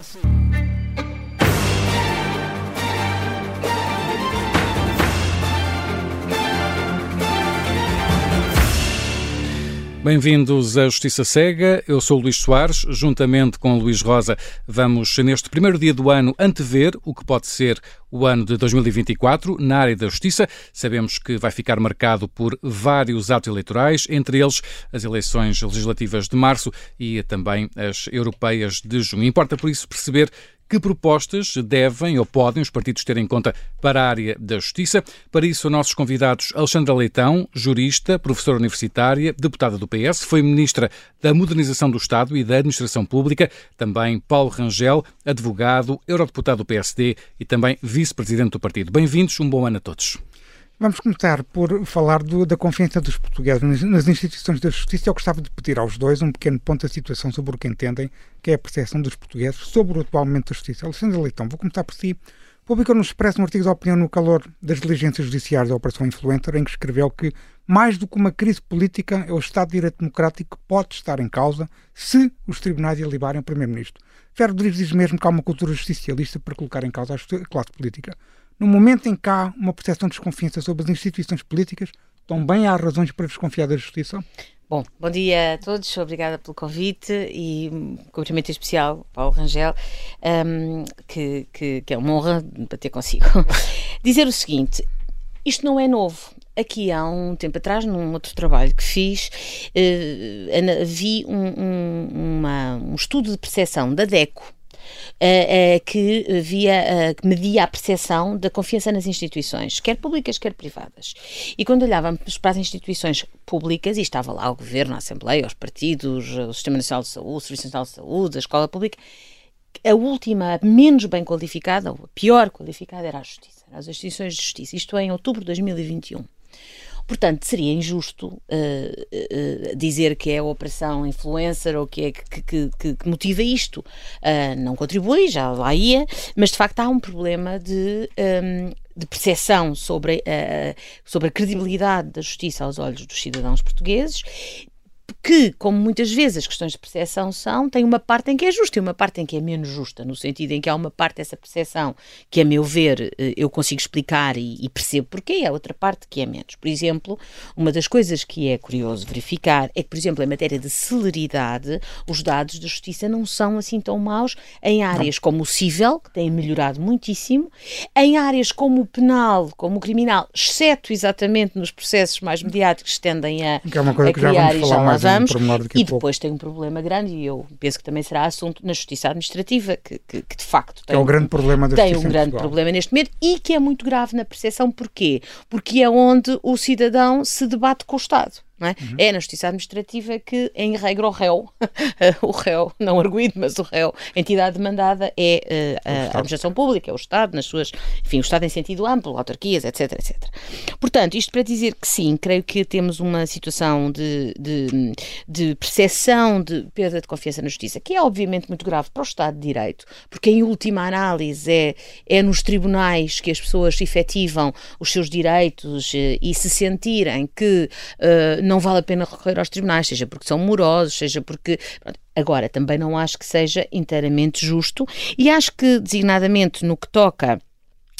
assim. Bem-vindos à Justiça Cega. Eu sou o Luís Soares. Juntamente com o Luís Rosa, vamos, neste primeiro dia do ano, antever o que pode ser o ano de 2024 na área da justiça. Sabemos que vai ficar marcado por vários atos eleitorais, entre eles as eleições legislativas de março e também as europeias de junho. Importa, por isso, perceber que propostas devem ou podem os partidos ter em conta para a área da justiça? Para isso, nossos convidados Alexandra Leitão, jurista, professora universitária, deputada do PS, foi ministra da Modernização do Estado e da Administração Pública, também Paulo Rangel, advogado, eurodeputado do PSD e também vice-presidente do partido. Bem-vindos, um bom ano a todos. Vamos começar por falar do, da confiança dos portugueses nas instituições da justiça. Eu gostava de pedir aos dois um pequeno ponto da situação sobre o que entendem, que é a percepção dos portugueses sobre o atual momento da justiça. Alexandre Leitão, vou começar por si. Publicou no Expresso um artigo de opinião no calor das diligências judiciais da Operação Influencer, em que escreveu que, mais do que uma crise política, é o Estado de Direito Democrático que pode estar em causa se os tribunais ilibarem o Primeiro-Ministro. Ferro Rodrigues diz mesmo que há uma cultura justicialista para colocar em causa a classe política. No momento em que há uma percepção de desconfiança sobre as instituições políticas, também há razões para desconfiar da justiça? Bom, bom dia a todos, obrigada pelo convite e um cumprimento especial Paulo Rangel, um, que, que, que, é uma honra bater consigo. Dizer o seguinte: isto não é novo. Aqui há um tempo atrás, num outro trabalho que fiz, uh, vi um, um, uma, um estudo de percepção da DECO, que, via, uh, que media a percepção da confiança nas instituições, quer públicas, quer privadas. E quando olhávamos para as instituições públicas, e estava lá o governo, a Assembleia, os partidos, o Sistema Nacional de Saúde, o Serviço Nacional de Saúde, a Escola Pública, a última, menos bem qualificada, ou a pior qualificada, era a Justiça, as instituições de Justiça. Isto é em outubro de 2021. Portanto, seria injusto uh, uh, dizer que é a operação influencer ou que é que, que, que, motiva isto. Uh, não contribui, já lá ia, mas de facto há um problema de. Um, ehm, de percepção sobre, sobre a credibilidade da justiça aos olhos dos cidadãos portugueses que, como muitas vezes as questões de percepção são, tem uma parte em que é justa e uma parte em que é menos justa, no sentido em que há uma parte dessa percepção que, a meu ver, eh, eu consigo explicar e, e percebo porquê, e há outra parte que é menos. Por exemplo, uma das coisas que é curioso verificar é que, por exemplo, em matéria de celeridade, os dados da justiça não são assim tão maus em áreas não. como o civil, que têm melhorado muitíssimo, em áreas como o penal, como o criminal, exceto exatamente nos processos mais mediáticos que tendem a, que é uma coisa a criar que já vamos falar mais vamos. e depois tem um problema grande, e eu penso que também será assunto na justiça administrativa, que, que, que de facto tem, é o grande problema da tem um grande problema neste momento e que é muito grave na percepção. Porquê? Porque é onde o cidadão se debate com o Estado. É? Uhum. é? na justiça administrativa que, em regra, o réu, o réu, não arguído, mas o réu, a entidade demandada é uh, a administração pública, é o Estado, nas suas, enfim, o Estado em sentido amplo, autarquias, etc, etc. Portanto, isto para dizer que sim, creio que temos uma situação de, de, de percepção de perda de confiança na justiça, que é obviamente muito grave para o Estado de Direito, porque em última análise é, é nos tribunais que as pessoas efetivam os seus direitos uh, e se sentirem que uh, não vale a pena recorrer aos tribunais, seja porque são morosos, seja porque. Agora, também não acho que seja inteiramente justo e acho que, designadamente, no que toca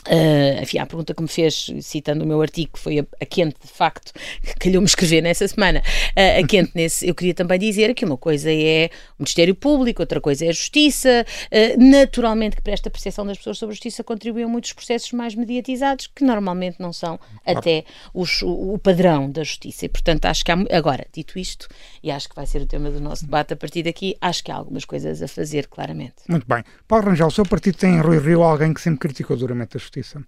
Uh, enfim, a pergunta que me fez, citando o meu artigo, que foi a, a quente, de facto, que calhou-me escrever nessa semana, uh, a quente nesse, eu queria também dizer que uma coisa é o Ministério Público, outra coisa é a Justiça, uh, naturalmente que para esta percepção das pessoas sobre a Justiça contribuem muitos processos mais mediatizados, que normalmente não são até os, o, o, padrão da Justiça, e portanto acho que há, agora, dito isto, e acho que vai ser o tema do nosso debate a partir daqui, acho que há algumas coisas a fazer, claramente. Muito bem. Paulo Rangel, o seu partido tem em Rui Rio alguém que sempre criticou duramente a Justiça Justiça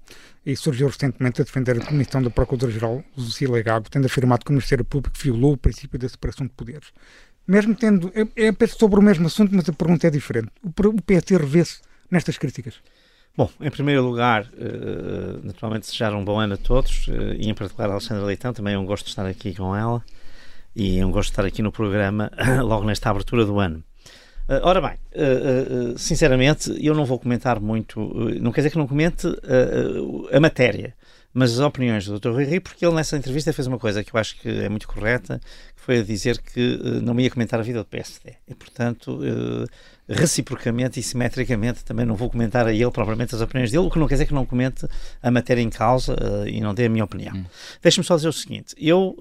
e surgiu recentemente a defender a Comissão da Procuradora-Geral, Lucília Gago, tendo afirmado que o Ministério Público violou o princípio da separação de poderes. Mesmo tendo. É, é sobre o mesmo assunto, mas a pergunta é diferente. O, o PSD revê-se nestas críticas? Bom, em primeiro lugar, uh, naturalmente desejar um bom ano a todos uh, e em particular a Alexandra Leitão, também é um gosto de estar aqui com ela e é um gosto de estar aqui no programa logo nesta abertura do ano. Uh, ora bem, uh, uh, sinceramente, eu não vou comentar muito, não quer dizer que não comente a matéria, mas as opiniões do Dr. Rui Rio, porque ele nessa entrevista fez uma coisa que eu acho que é muito correta, que foi a dizer que não ia comentar a vida do PSD. E, portanto, reciprocamente e simetricamente também não vou comentar a ele propriamente as opiniões dele, o que não quer dizer que não comente a matéria em causa e não dê a minha opinião. Hum. Deixe-me só dizer o seguinte, eu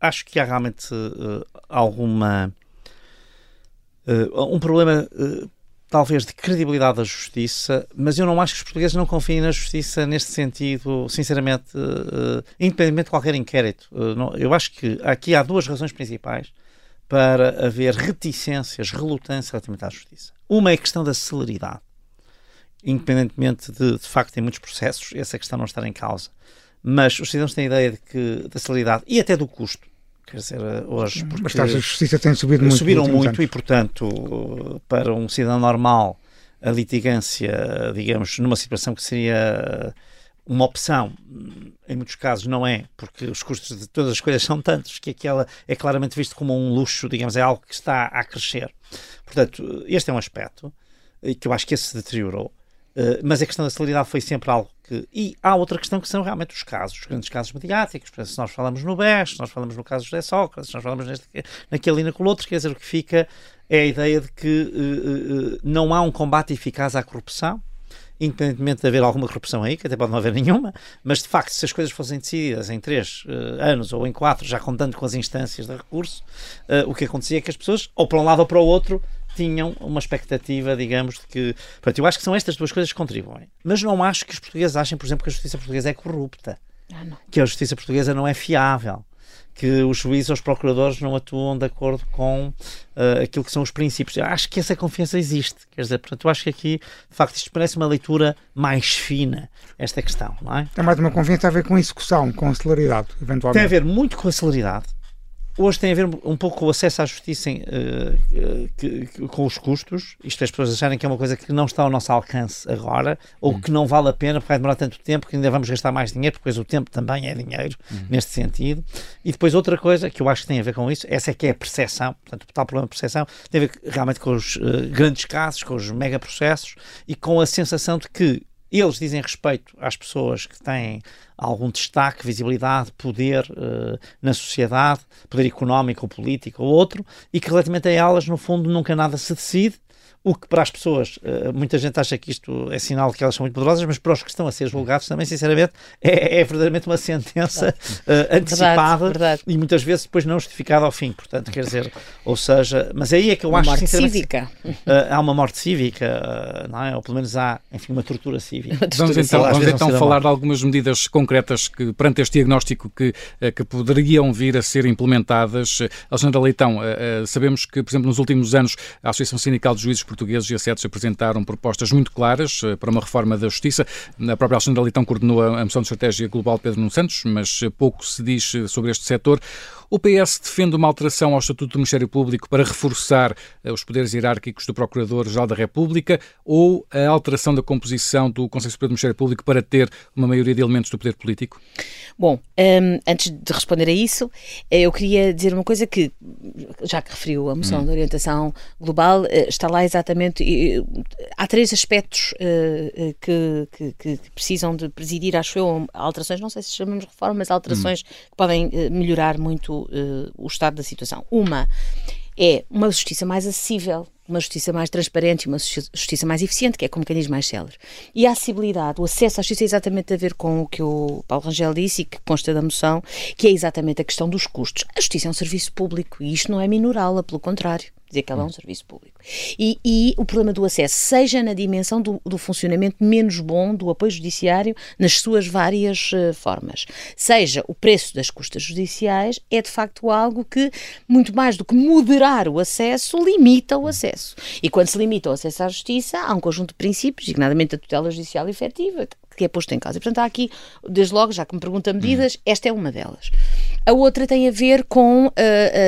acho que há realmente alguma... um problema talvez de credibilidade da justiça, mas eu não acho que os portugueses não confiem na justiça neste sentido, sinceramente, uh, independentemente de qualquer inquérito. Eu acho que aqui há duas razões principais para haver reticências, relutância relativamente à justiça. Uma é a questão da celeridade. Independentemente de, de facto, em muitos processos, essa questão não estar em causa. Mas os cidadãos têm a ideia de que da celeridade e até do custo quer dizer, hoje. Porque Mas a justiça tem subido muito. Subiram muito e, portanto, para um cidadão normal, a litigância, digamos, numa situação que seria uma opção, em muitos casos não é, porque os custos de todas as coisas são tantos que aquela é claramente visto como um luxo, digamos, é algo que está a crescer. Portanto, este é um aspecto que eu acho que esse se deteriorou. Mas a questão da celeridade foi sempre algo que. E há outra questão que são realmente os casos, os grandes casos mediáticos. Exemplo, se nós falamos no BES, se nós falamos no caso de Sócrates, se nós falamos neste, naquele e naquele outro, quer dizer, o que fica é a ideia de que uh, uh, não há um combate eficaz à corrupção, independentemente de haver alguma corrupção aí, que até pode não haver nenhuma, mas de facto, se as coisas fossem decididas em três anos ou em quatro, já contando com as instâncias de recurso, o que acontecia é que as pessoas, ou para um lado ou para o outro, tinham uma expectativa, digamos, de que. Portanto, eu acho que são estas duas coisas que contribuem. Mas não acho que os portugueses achem, por exemplo, que a justiça portuguesa é corrupta. Ah, que a justiça portuguesa não é fiável. Que os juízes ou os procuradores não atuam de acordo com uh, aquilo que são os princípios. Eu acho que essa confiança existe. Quer dizer, portanto, eu acho que aqui, de facto, isto parece uma leitura mais fina, esta questão, não é? Tem mais uma confiança a ver com execução, com a celeridade, eventualmente. Tem a ver muito com a celeridade hoje tem a ver um pouco com o acesso à justiça em, uh, que, que, com os custos, isto é, as pessoas acharem que é uma coisa que não está ao nosso alcance agora, ou hum. que não vale a pena porque vai demorar tanto tempo que ainda vamos gastar mais dinheiro, porque o tempo também é dinheiro hum. neste sentido. E depois outra coisa que eu acho que tem a ver com isso, essa é que é a percepção, portanto o tal problema de percepção, tem a ver realmente com os uh, grandes casos, com os megaprocessos e com a sensação de que eles dizem respeito às pessoas que têm algum destaque, visibilidade, poder uh, na sociedade, poder económico ou político ou outro, e que relativamente a elas, no fundo, nunca nada se decide, o que para as pessoas, uh, muita gente acha que isto é sinal de que elas são muito poderosas, mas para os que estão a ser julgados também, sinceramente, é, é verdadeiramente uma sentença uh, antecipada verdade, verdade. e muitas vezes depois não justificada ao fim. Portanto, quer dizer, ou seja, mas aí é que eu uma acho morte cívica. Uh, há uma morte cívica, não é? ou pelo menos há, enfim, uma tortura cívica. vamos então, vamos então falar de algumas medidas concretas que, perante este diagnóstico, que, que poderiam vir a ser implementadas. Alexandra Leitão, sabemos que, por exemplo, nos últimos anos, a Associação Sindical de Juízes portugueses e assetos apresentaram propostas muito claras eh, para uma reforma da justiça. A própria Alexandra Leitão coordenou a moção de estratégia global Pedro Nuno Santos, mas pouco se diz eh, sobre este setor. O PS defende uma alteração ao Estatuto do Ministério Público para reforçar eh, os poderes hierárquicos do Procurador-Geral da República ou a alteração da composição do Conselho Superior do Ministério Público para ter uma maioria de elementos do poder político? Bom, um, antes de responder a isso, eh, eu queria dizer uma coisa que, já que referiu a moção hum. de orientação global, eh, está lá exatamente. Há três aspectos uh, que, que, que, precisam de presidir, acho eu, alterações, não sei se chamamos reformas, alterações hum. que podem melhorar muito uh, o estado da situação. Uma é uma justiça mais acessível, uma justiça mais transparente e uma justiça mais eficiente, que é com mecanismos mais céleres. E a acessibilidade, o acesso à justiça é exatamente a ver com o que o Paulo Rangel disse e que consta da moção, que é exatamente a questão dos custos. A justiça é um serviço público e isto não é minorá-la, pelo contrário dizer que ela é um serviço público. E, e o problema do acesso, seja na dimensão do, do, funcionamento menos bom do apoio judiciário nas suas várias uh, formas, seja o preço das custas judiciais, é de facto algo que, muito mais do que moderar o acesso, limita o acesso. E quando se limita o acesso à justiça, há um conjunto de princípios, designadamente a tutela judicial efetiva, que é posto em causa. Portanto, há aqui, desde logo, já que me pergunta medidas, esta é uma delas. A outra tem a ver com uh,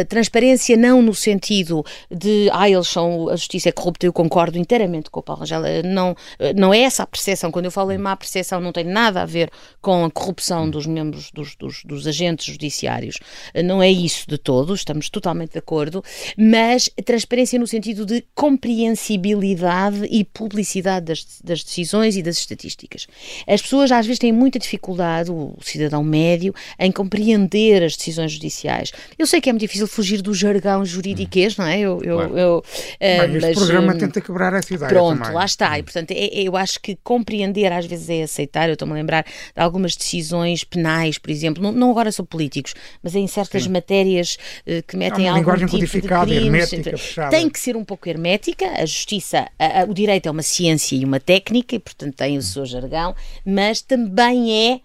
a transparência, não no sentido de, ah, eles são, a justiça é corrupta, eu concordo inteiramente com o Paulo Rangel, não, não é essa a percepção. Quando eu falo em má percepção, não tem nada a ver com a corrupção dos membros, dos, dos, dos agentes judiciários. Não é isso de todo, estamos totalmente de acordo, mas transparência no sentido de compreensibilidade e publicidade das, das decisões e das estatísticas. As pessoas às vezes têm muita dificuldade, o cidadão médio, em compreender as decisões judiciais. Eu sei que é muito difícil fugir do jargão juridiquês, não é? Eu, eu, claro. eu, uh, Bem, este mas, programa um, tenta quebrar essa ideia Pronto, também. lá está. E, portanto, é, é, eu acho que compreender às vezes é aceitar. Eu estou-me a lembrar de algumas decisões penais, por exemplo, não, não agora são políticos, mas em certas Sim. matérias uh, que metem algum linguagem tipo codificada, de crimes, hermética, fechada. Tem que ser um pouco hermética. A justiça, a, a, o direito é uma ciência e uma técnica, e portanto tem o seu jargão, mas também é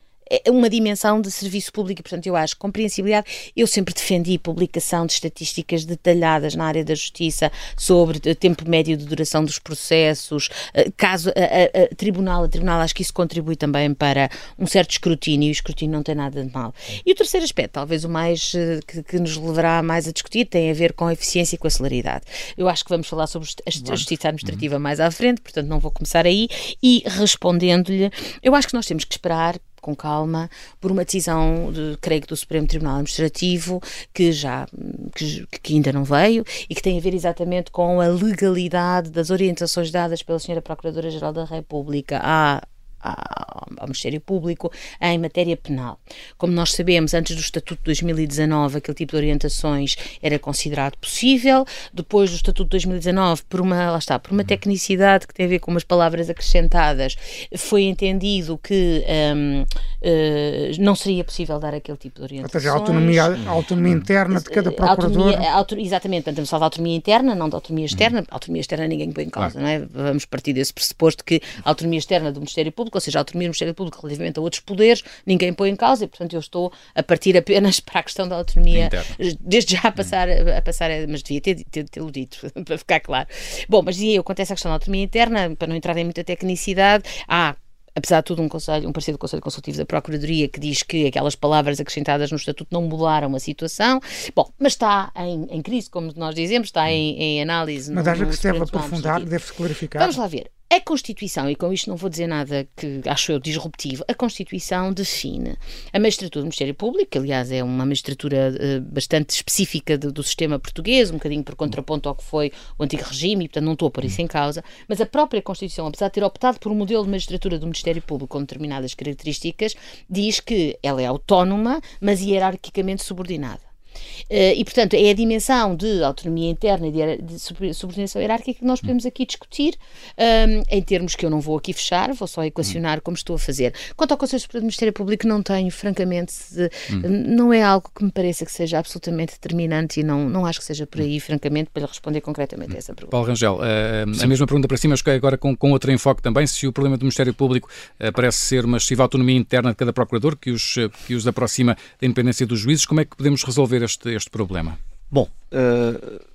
uma dimensão de serviço público portanto, eu acho compreensibilidade. Eu sempre defendi publicação de estatísticas detalhadas na área da justiça sobre tempo médio de duração dos processos, eh, caso a, a, a tribunal, a tribunal, acho que isso contribui também para um certo escrutínio e o escrutínio não tem nada de mal. E o terceiro aspecto, talvez o mais eh, que, que nos levará mais a discutir, tem a ver com a eficiência e com a celeridade. Eu acho que vamos falar sobre a justiça administrativa mais à frente, portanto não vou começar aí. E respondendo-lhe, eu acho que nós temos que esperar com calma por uma decisão, de, creio que do Supremo Tribunal Administrativo que já que, que, ainda não veio e que tem a ver exatamente com a legalidade das orientações dadas pela Senhora Procuradora-Geral da República. À ao Ministério Público em matéria penal. Como nós sabemos, antes do Estatuto de 2019, aquele tipo de orientações era considerado possível. Depois do Estatuto de 2019, por uma, lá está, por uma tecnicidade que tem a ver com umas palavras acrescentadas, foi entendido que um, uh, eh, não seria possível dar aquele tipo de orientações. Ou seja, a autonomia, a autonomia interna de cada procurador. Autonomia, exatamente, portanto, só da autonomia interna, não da autonomia externa. A autonomia externa ninguém põe em causa, claro. não é? Vamos partir desse pressuposto que a autonomia externa do Ministério Público Público, ou seja, a autonomia do Ministério Público relativamente a outros poderes, ninguém põe em causa e, portanto, eu estou a partir apenas para a questão da autonomia, Interno. desde já a passar, a passar mas devia ter, ter, ter dito, para ficar claro. Bom, mas dizia eu, acontece a questão da autonomia interna, para não entrar em muita tecnicidade, há apesar de tudo, um, conselho, um parecer do Conselho Consultivo da Procuradoria que diz que aquelas palavras acrescentadas no Estatuto não mudaram a situação. Bom, mas está em, em crise, como nós dizemos, está em, em análise. Mas acha que se deve aprofundar, deve-se clarificar? Vamos lá ver. A Constituição, e com isto não vou dizer nada que acho eu disruptivo, a Constituição define a magistratura do Ministério Público, que aliás é uma magistratura uh, bastante específica de, do sistema português, um bocadinho por contraponto ao que foi o antigo regime, e portanto não estou a pôr isso em causa, mas a própria Constituição, apesar de ter optado por um modelo de magistratura do Ministério Público com determinadas características, diz que ela é autónoma, mas hierarquicamente subordinada. Uh, e, portanto, é a dimensão de autonomia interna e de, subordinação hierárquica que nós podemos aqui discutir, ehm, em termos que eu não vou aqui fechar, vou só equacionar como estou a fazer. Quanto ao Conselho Superior do Ministério Público, não tenho, francamente, hum. não é algo que me pareça que seja absolutamente determinante e não, não acho que seja por aí, francamente, para responder concretamente a essa pergunta. Paulo Rangel, uh, a mesma pergunta para cima, mas agora com, com outro enfoque também, se o problema do Ministério Público parece ser uma excessiva autonomia interna de cada procurador que os, que os aproxima da independência dos juízes, como é que podemos resolver este, este problema? Bom, uh,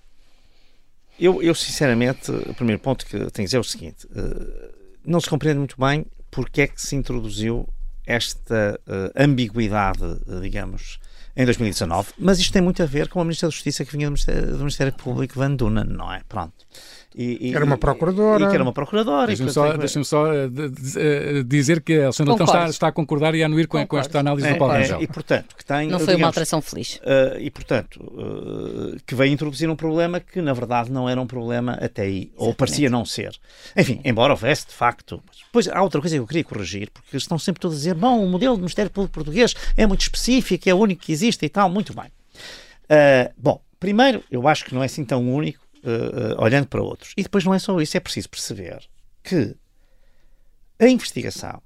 eu, eu, sinceramente, o primeiro ponto que tenho que dizer é o seguinte: uh, não se compreende muito bem porque é que se introduziu esta uh, ambiguidade, digamos, em 2019, mas isto tem muito a ver com a Ministra da Justiça que vinha do Ministério, do Ministério Público, Van Dunen, não é? Pronto. E, e, era uma procuradora. E que era uma procuradora. Deixa-me só, deixa só uh, uh, dizer que a Alexandra está, está a concordar e a anuir com, com esta análise é, do Paulo é, Rangel. E, portanto, que tem, Não foi digamos, uma alteração feliz. Uh, e, portanto, que veio introduzir um problema que, na verdade, não era um problema até aí, Exatamente. ou parecia não ser. Enfim, embora houvesse, de facto. Depois, há outra coisa que eu queria corrigir, porque estão sempre todos a dizer, bom, o modelo do Ministério Público Português é muito específico, é o único que existe e tal, muito bem. bom, primeiro, eu acho que não é assim tão único, uh, olhando para outros. E depois não é só isso, é preciso perceber que a investigação,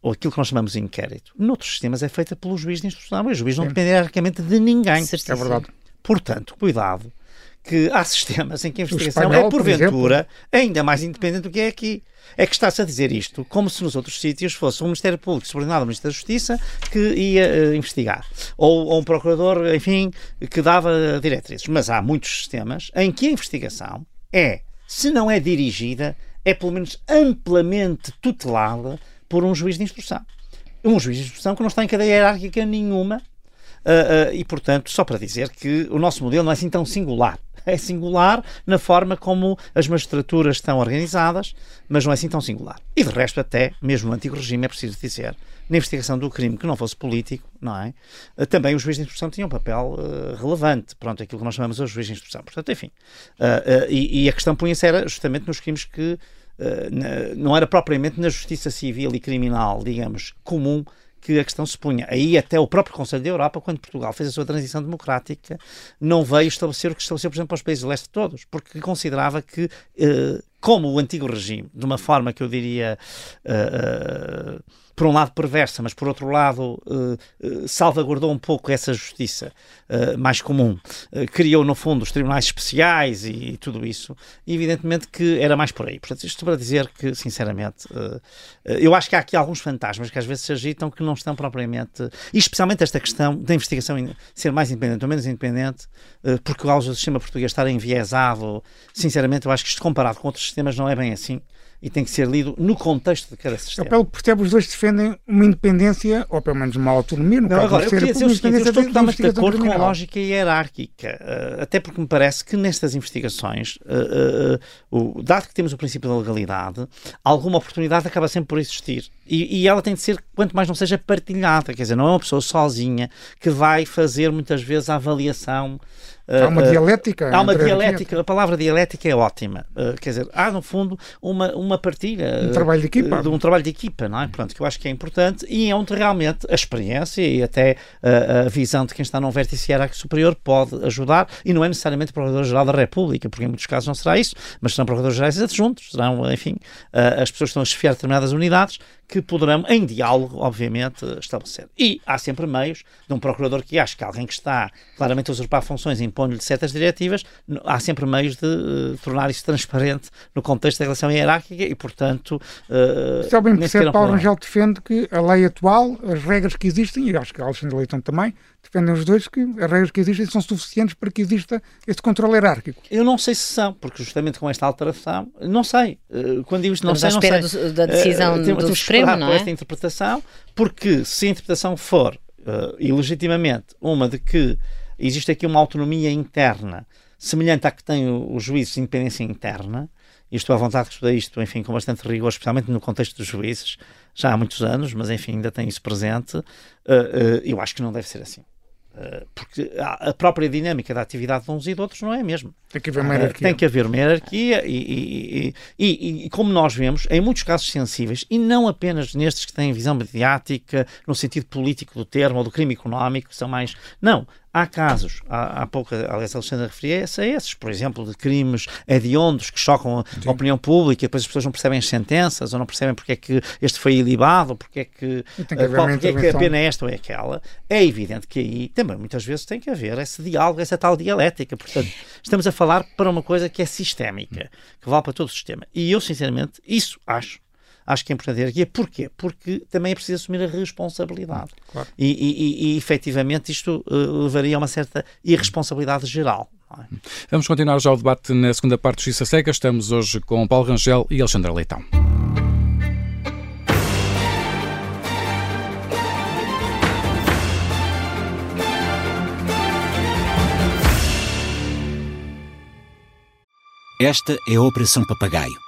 ou aquilo que nós chamamos de inquérito, noutros sistemas é feita pelo juiz de instrução. O juiz não depende hierarquicamente de ninguém. É verdade. Portanto, cuidado, que há sistemas em que a investigação espanhol, é, porventura, por ainda mais independente do que é aqui. É que está-se a dizer isto como se nos outros sítios fosse um Ministério Público subordinado ao Ministério da Justiça que ia uh, investigar. Ou, ou, um procurador, enfim, que dava diretrizes. Mas há muitos sistemas em que a investigação é, se não é dirigida, é pelo menos amplamente tutelada por um juiz de instrução. Um juiz de instrução que não está em cadeia hierárquica nenhuma uh, e, portanto, só para dizer que o nosso modelo não é assim tão singular é singular na forma como as magistraturas estão organizadas, mas não é assim tão singular. E de resto, até mesmo no antigo regime, é preciso dizer, na investigação do crime que não fosse político, não é? Eh, também os juízes de instrução tinham um papel uh, relevante, pronto, aquilo que nós chamamos os juízes de instrução. Portanto, enfim. Uh, uh, e, e, a questão punha-se era justamente nos crimes que não era propriamente na justiça civil e criminal, digamos, comum que a questão se punha. Aí até o próprio Conselho da Europa, quando Portugal fez a sua transição democrática, não veio estabelecer o que estabeleceu, por exemplo, para os países do leste todos, porque considerava que, eh, como o antigo regime, de uma forma que eu diria... Eh, eh, por um lado perversa, mas por outro lado uh, salvaguardou um pouco essa justiça uh, mais comum. criou, no fundo, os tribunais especiais e, tudo isso. E evidentemente que era mais por aí. Portanto, isto para dizer que, sinceramente, eu acho que há aqui alguns fantasmas que às vezes se agitam que não estão propriamente. E especialmente esta questão da investigação ser mais independente ou menos independente, porque o sistema português estar enviesado, sinceramente, eu acho que isto comparado com outros sistemas não é bem assim e tem que ser lido no contexto de cada sistema. Eu, pelo que percebo, os dois defendem uma independência, ou pelo menos uma autonomia, no não, caso agora, eu queria dizer o seguinte, eu estou totalmente de acordo com a lógica hierárquica, uh, até porque me parece que nestas investigações, uh, o, dado que temos o princípio da legalidade, alguma oportunidade acaba sempre por existir. E, e, ela tem de ser, quanto mais não seja, partilhada. Quer dizer, não é uma pessoa sozinha que vai fazer muitas vezes a avaliação Há uma uh, dialética. Há uma dialética, a palavra dialética é ótima. Uh, quer dizer, há no fundo uma, uma partilha. Um trabalho de equipa. De um trabalho de equipa, não é? Pronto, que eu acho que é importante e é onde realmente a experiência e até uh, a visão de quem está num vértice hierárquico superior pode ajudar e não é necessariamente o Procurador-Geral da República, porque em muitos casos não será isso, mas serão Procuradores-Gerais adjuntos, serão, enfim, as pessoas que estão a chefiar determinadas unidades que poderão, em diálogo, obviamente, estabelecer. E há sempre meios de um procurador que acha que alguém que está claramente a usurpar funções impondo-lhe certas diretivas, há sempre meios de uh, tornar isso transparente no contexto da relação hierárquica e, portanto. Uh, Se bem percebe, Paulo Rangel defende que a lei atual, as regras que existem, e acho que Alexandre Leitão também, defendem os dois que as regras que existem são suficientes para que exista esse controle hierárquico. Eu não sei se são, porque justamente com esta alteração, não sei. Eh, quando digo isto, não Estamos sei, à espera sei. Do, da decisão uh, do Supremo, não é? esta interpretação, porque se a interpretação for, uh, e legitimamente, uma de que existe aqui uma autonomia interna semelhante à que tem o, o juízo de independência interna, e estou à vontade de estudar isto, enfim, com bastante rigor, especialmente no contexto dos juízes, já há muitos anos, mas enfim, ainda tem isso presente, uh, uh, eu acho que não deve ser assim. Eh, porque a própria dinâmica da atividade de uns e de outros não é a mesma. Tem que haver uma hierarquia. Tem que haver uma hierarquia e, e, e, e, como nós vemos, em muitos casos sensíveis, e não apenas nestes que têm visão mediática, no sentido político do termo, ou do crime económico, são mais... Não, Há casos, há, há pouco, a Alexandra referia-se a esses, por exemplo, de crimes hediondos que chocam Sim. a opinião pública, depois as pessoas não percebem as sentenças, ou não percebem porque é que este foi ilibado, porque é que, que, eh, qual, porque é que a pena é esta ou é aquela. É evidente que aí também muitas vezes tem que haver esse diálogo, essa tal dialética. Portanto, estamos a falar para uma coisa que é sistémica, que vale para todo o sistema. E eu, sinceramente, isso acho acho que é importante ter aqui. Porquê? Porque também é preciso assumir a responsabilidade. Claro. E, e, e, e efetivamente isto uh, levaria a uma certa irresponsabilidade geral. É? Vamos continuar já o debate na segunda parte do Justiça Cega. Estamos hoje com Paulo Rangel e Alexandra Leitão. Esta é a Operação Papagaio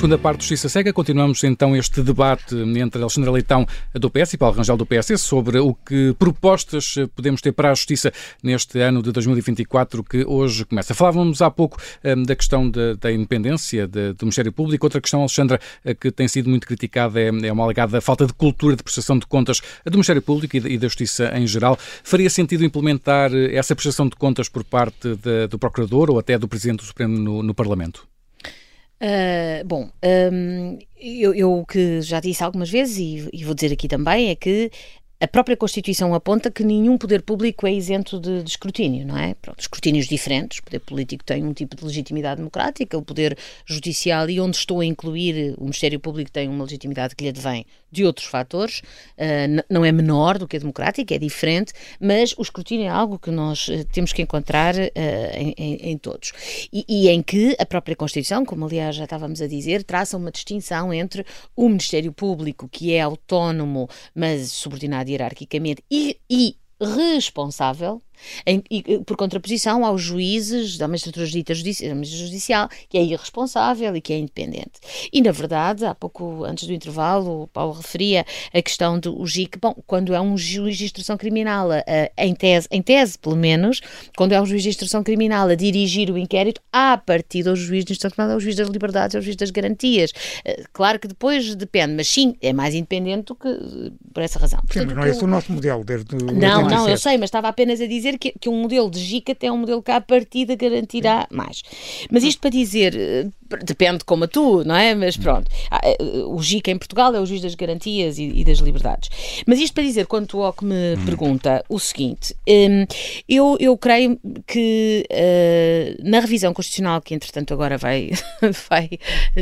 Segunda parte do Justiça Cega, continuamos então este debate entre Alexandra Leitão do PS e Paulo Rangel do PS sobre o que propostas podemos ter para a Justiça neste ano de 2024 que hoje começa. Falávamos há pouco um, da questão da independência de, do Ministério Público. Outra questão, Alexandra, eh, que tem sido muito criticada é, é uma alegada falta de cultura de prestação de contas do Ministério Público e, e da Justiça em geral. Faria sentido implementar essa prestação de contas por parte do Procurador ou até do Presidente do Supremo no, no Parlamento? Uh, bom, um, eu, eu, que já disse algumas vezes e, e, vou dizer aqui também é que a própria Constituição aponta que nenhum poder público é isento de, de, escrutínio, não é? Pronto, escrutínios diferentes. O poder político tem um tipo de legitimidade democrática, o poder judicial, e onde estou a incluir o Ministério Público, tem uma legitimidade que lhe advém de outros fatores. Uh, não é menor do que a democrática, é diferente, mas o escrutínio é algo que nós uh, temos que encontrar uh, em, em, em, todos. E, e, em que a própria Constituição, como aliás já estávamos a dizer, traça uma distinção entre o Ministério Público, que é autónomo, mas subordinado hierarquicamente e, e responsável em, e, por contraposição aos juízes da magistratura judicial, que é irresponsável e que é independente. E, na verdade, há pouco antes do intervalo, o Paulo referia a questão do GIC. Bom, quando é um juiz de instrução criminal, em tese, em tese pelo menos, quando é um juiz de instrução criminal a dirigir o inquérito, a partir do juiz de instrução criminal, é o juiz das liberdades, é o juiz das garantias. Eh, claro que depois depende, mas sim, é mais independente do que por essa razão. Portanto, sim, mas não é esse o nosso modelo desde Não, não, eu sei, mas estava apenas a dizer dizer que, que um modelo de GICA até um modelo que à partida garantirá mais. Mas isto para dizer, eh, depende como a tu, não é? Mas pronto, ah, eh, o GICA em Portugal é o juiz das garantias e, e das liberdades. Mas isto para dizer, quando o que me hum. pergunta o seguinte, hum, eu, eu creio que uh, na revisão constitucional, que entretanto agora vai, vai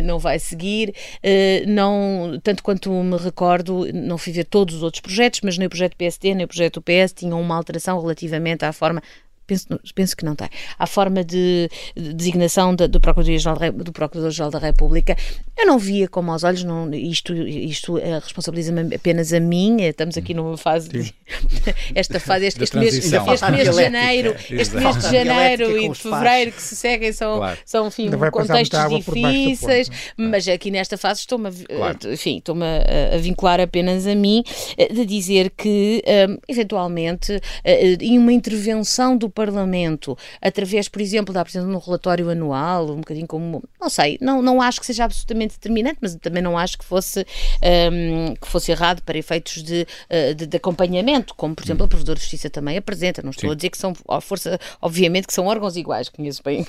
não vai seguir, uh, não, tanto quanto me recordo, não fui ver todos os outros projetos, mas nem o projeto PSD, nem o projeto PS tinham uma alteração relativamente à forma penso, penso que não tem. À forma de, de designação de, do Procurador-Geral do Procurador da República, eu não via como aos olhos, não, isto, isto é, responsabiliza-me apenas a mim, estamos aqui numa fase, de, esta fase, este, este mês, este mês de janeiro, este mês de janeiro e de fevereiro que se seguem são, claro. são enfim, contextos difíceis, mas aqui nesta fase estou-me claro. enfim, estou-me a, a, vincular apenas a mim, eh, de dizer que, um, eventualmente, eh, em uma intervenção do Parlamento, através, por exemplo, da apresentação de um relatório anual, um bocadinho como, não sei, não, não acho que seja absolutamente determinante, mas também não acho que fosse, um, que fosse errado para efeitos de, eh, de, de, acompanhamento, como, por exemplo, a Provedora de Justiça também apresenta. Não estou Sim. a dizer que são, à força, obviamente, que são órgãos iguais, conheço bem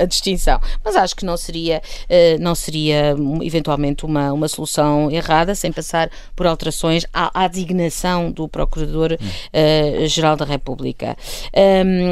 a distinção, mas acho que não seria, uh, não seria eventualmente uma, uma solução errada, sem passar por alterações à, à designação do Procurador-Geral uh, da República. Um,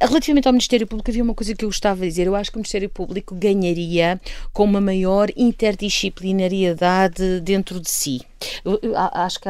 Relativamente ao Ministério Público, havia uma coisa que eu gostava de dizer. Eu acho que o Ministério Público ganharia com uma maior interdisciplinariedade dentro de si. Eu, eu, acho que,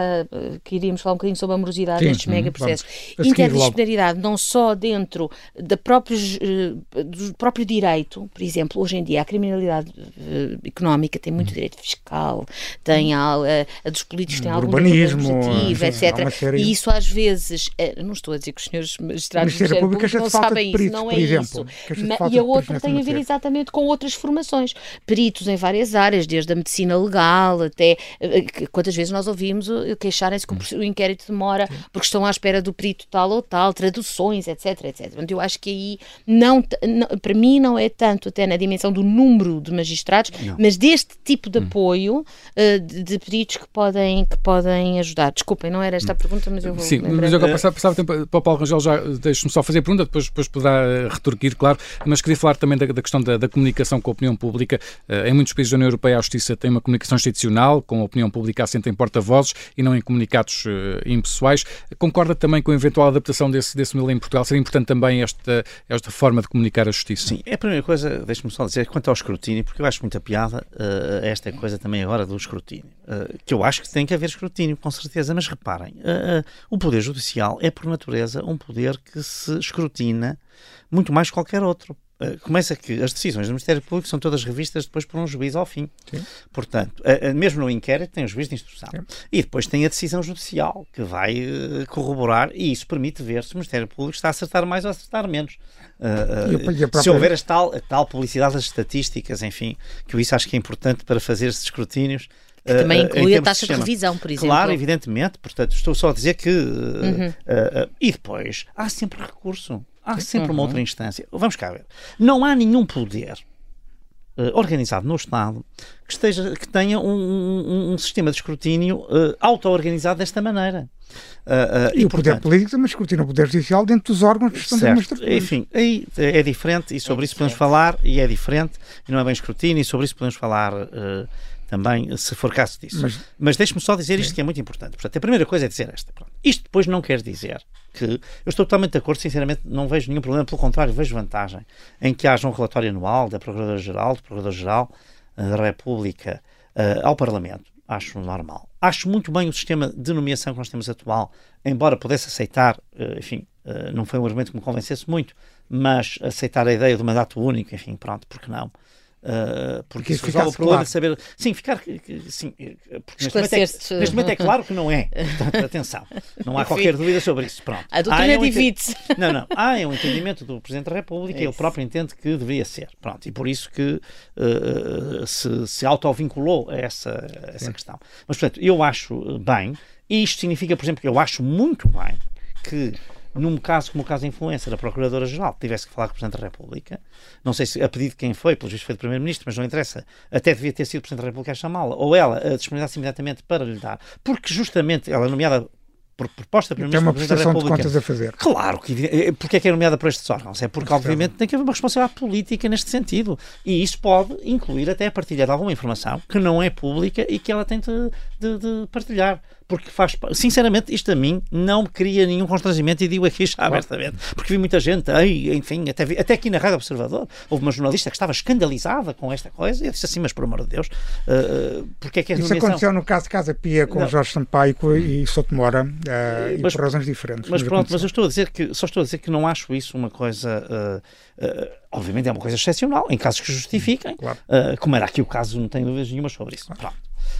que, iríamos falar um bocadinho sobre a morosidade destes uhum, megaprocessos. Interdisciplinaridade, não só dentro da próprios, uh, do próprio direito, por exemplo, hoje em dia a criminalidade uh, económica tem muito hum. direito fiscal, tem a, a, a dos políticos tem algum urbanismo, etc. E isso às vezes, uh, não estou a dizer que os senhores magistrados do Ministério Público não sabem isso, não é exemplo, isso. E a outra tem a ver exatamente com outras formações. Peritos em várias áreas, desde a medicina legal até Quantas vezes nós ouvimos queixarem-se que o inquérito demora porque estão à espera do perito tal ou tal, traduções, etc, etc. Portanto, eu acho que aí, não, não, para mim, não é tanto até na dimensão do número de magistrados, não. mas deste tipo de hum. apoio uh, de, de, peritos que podem, que podem ajudar. Desculpem, não era esta a hum. pergunta, mas eu vou. Sim, mas eu passava, passava tempo para o Paulo Rangel, já deixe-me só fazer a pergunta, depois, depois poderá eh, retorquir, claro, mas queria falar também da, da questão da, da, comunicação com a opinião pública. Uh, em muitos países da União Europeia, a Justiça tem uma comunicação institucional com a opinião pública assente em porta-vozes e não em comunicados uh, impessoais. Concorda também com a eventual adaptação desse, desse modelo em Portugal? Seria importante também esta, esta forma de comunicar a justiça? Sim, é a primeira coisa, deixe-me só dizer, quanto ao escrutínio, porque eu acho muita piada uh, esta coisa também agora do escrutínio, uh, que eu acho que tem que haver escrutínio, com certeza, mas reparem, o Poder Judicial é, por natureza, um poder que se escrutina muito mais que qualquer outro. uh, começa que as decisões do Ministério Público são todas revistas depois por um juiz ao fim. Sim. Portanto, uh, mesmo no inquérito tem o juiz de instrução. Sim. E depois tem a decisão judicial que vai corroborar e isso permite ver se o Ministério Público está a acertar mais ou a acertar menos. própria... Se houver a tal, a tal publicidade das estatísticas, enfim, que isso acho que é importante para fazer esses escrutínios que também uh, inclui a taxa de, de, revisão, por exemplo. Claro, evidentemente. Portanto, estou só a dizer que. Uhum. Uh, e depois, há sempre recurso. Há sempre uhum. uma outra instância. Vamos cá ver. Não há nenhum poder organizado no Estado que, esteja, que tenha um, um, um sistema de escrutínio auto-organizado desta maneira. Uh, uh, e, e, o poder portanto, político também escrutina o poder judicial dentro dos órgãos que estão administrativos. Enfim, aí é diferente e sobre é isso podemos falar, e é diferente, e não é bem escrutínio, e sobre isso podemos falar uh, também, se for caso disso. Mas, Mas deixe-me só dizer isto que é muito importante. Portanto, a primeira coisa é dizer esta. Isto depois não quer dizer que eu estou totalmente de acordo, sinceramente, não vejo nenhum problema, pelo contrário, vejo vantagem em que haja um relatório anual da Procuradora-Geral, do Procurador-Geral eh, da República uh, ao Parlamento. Acho normal. Acho muito bem o sistema de nomeação que nós temos atual, embora pudesse aceitar, uh, enfim, uh, não foi um argumento que me convencesse muito, mas aceitar a ideia do mandato único, enfim, pronto, porque não? Uh, porque isso resolve o problema de saber. Sim, ficar. Sim, porque neste momento, é, neste momento, é, claro que não é. Portanto, atenção. Não há qualquer dúvida sobre isso. Pronto. A doutrina é um divide-se. Não, não. Há um entendimento do Presidente da República, é ele próprio entende que deveria ser. Pronto. E por isso que uh, se, se autovinculou a essa, a essa questão. Mas, portanto, eu acho bem, e isto significa, por exemplo, que eu acho muito bem que num caso como o caso da influência da Procuradora-Geral, tivesse que falar com o Presidente da República, não sei se a pedido de quem foi, pelo visto foi do Primeiro-Ministro, mas não interessa, até devia ter sido o Presidente da República a chamá-la, ou ela a disponibilizar-se imediatamente para lhe dar, porque justamente ela é nomeada por proposta do Primeiro-Ministro da. Tem uma prestação de contas a fazer. Claro, que, eh, porque é que é nomeada por estes órgãos? É porque, obviamente, tem que haver uma responsabilidade política neste sentido. E isso pode incluir até a partilha de alguma informação que não é pública e que ela tem de, de, de partilhar porque faz. Sinceramente, isto a mim não me cria nenhum constrangimento e digo aqui já abertamente, porque vi muita gente, aí, enfim, até, vi, até aqui na Rádio Observador, houve uma jornalista que estava escandalizada com esta coisa e eu disse assim, mas por amor de Deus, uh, porque é que é Isso aconteceu no caso de Casa Pia com não. Jorge Sampaio e Sotomora uh, mas, e por razões diferentes. Mas pronto, mas eu estou a dizer que só estou a dizer que não acho isso uma coisa. Uh, uh, obviamente é uma coisa excepcional, em casos que justifiquem, claro. como era aqui o caso, não tenho dúvidas nenhuma sobre isso. Claro.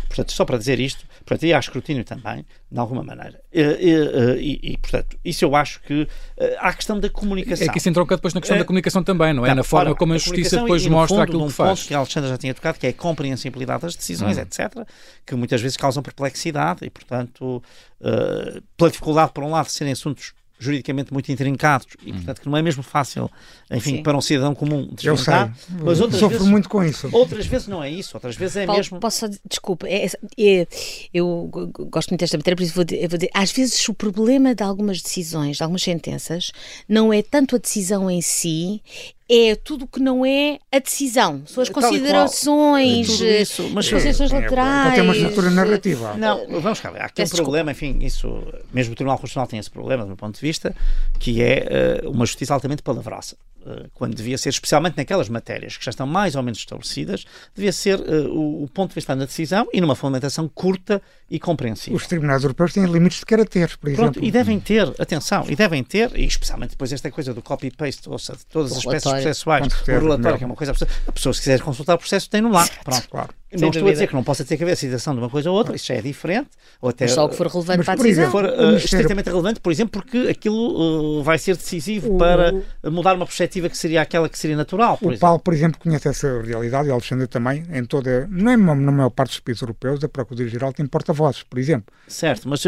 Portanto, só para dizer isto, portanto, e há escrutínio também, de alguma maneira. E, e, e, portanto, isso eu acho que eh, há a questão da comunicação. É que isso entronca depois na questão da comunicação também, não é? Tá, na forma como a, a justiça depois e, mostra fundo, aquilo que faz. ponto que a Alexandra já tinha tocado, que é a compreensibilidade das decisões, hum. etc., que muitas vezes causam perplexidade e, portanto, uh, pela dificuldade, por um lado, de serem assuntos juridicamente muito intrincados e, portanto, que não é mesmo fácil, enfim, Sim. para um cidadão comum desvendar. Mas outras Sofro vezes, muito com isso. Outras vezes não é isso, outras vezes é Paulo, mesmo... Posso só, desculpa, é, é, eu gosto muito desta matéria, por isso vou, vou dizer, às vezes o problema de algumas decisões, de algumas sentenças, não é tanto a decisão em si, é tudo que não é a decisão. São as considerações, é isso, mas, as considerações é, laterais. Tem uma estrutura narrativa. Não, vamos cá ver. Há aqui um problema, enfim, isso, mesmo o Tribunal Constitucional tem esse problema, do meu ponto de vista, que é uh, uma justiça altamente palavrosa. Uh, quando devia ser, especialmente naquelas matérias que já estão mais ou menos estabelecidas, devia ser uh, o, o, ponto de vista na decisão e numa fundamentação curta e compreensível. Os tribunais europeus têm limites de caracteres, por Pronto, exemplo. E devem ter, atenção, e devem ter, e especialmente depois esta coisa do copy-paste, ou seja, de todas as espécies processuais, o relatório, que é uma coisa. A pessoa, se quiser consultar o processo, tem no lá. Pronto. Claro. Não estou dúvida. a dizer que não possa ter que haver citação de uma coisa ou outra, isso já é diferente. Ou até, mas só o que for relevante para a decisão. Se for uh, estritamente relevante, por exemplo, porque aquilo uh, vai ser decisivo o, para mudar uma perspectiva que seria aquela que seria natural. o exemplo. Paulo, por exemplo, conhece essa realidade, e o Alexandre também, em toda, não é na maior parte dos países europeus, a Procuradoria-Geral tem porta-vozes, por exemplo. Certo, mas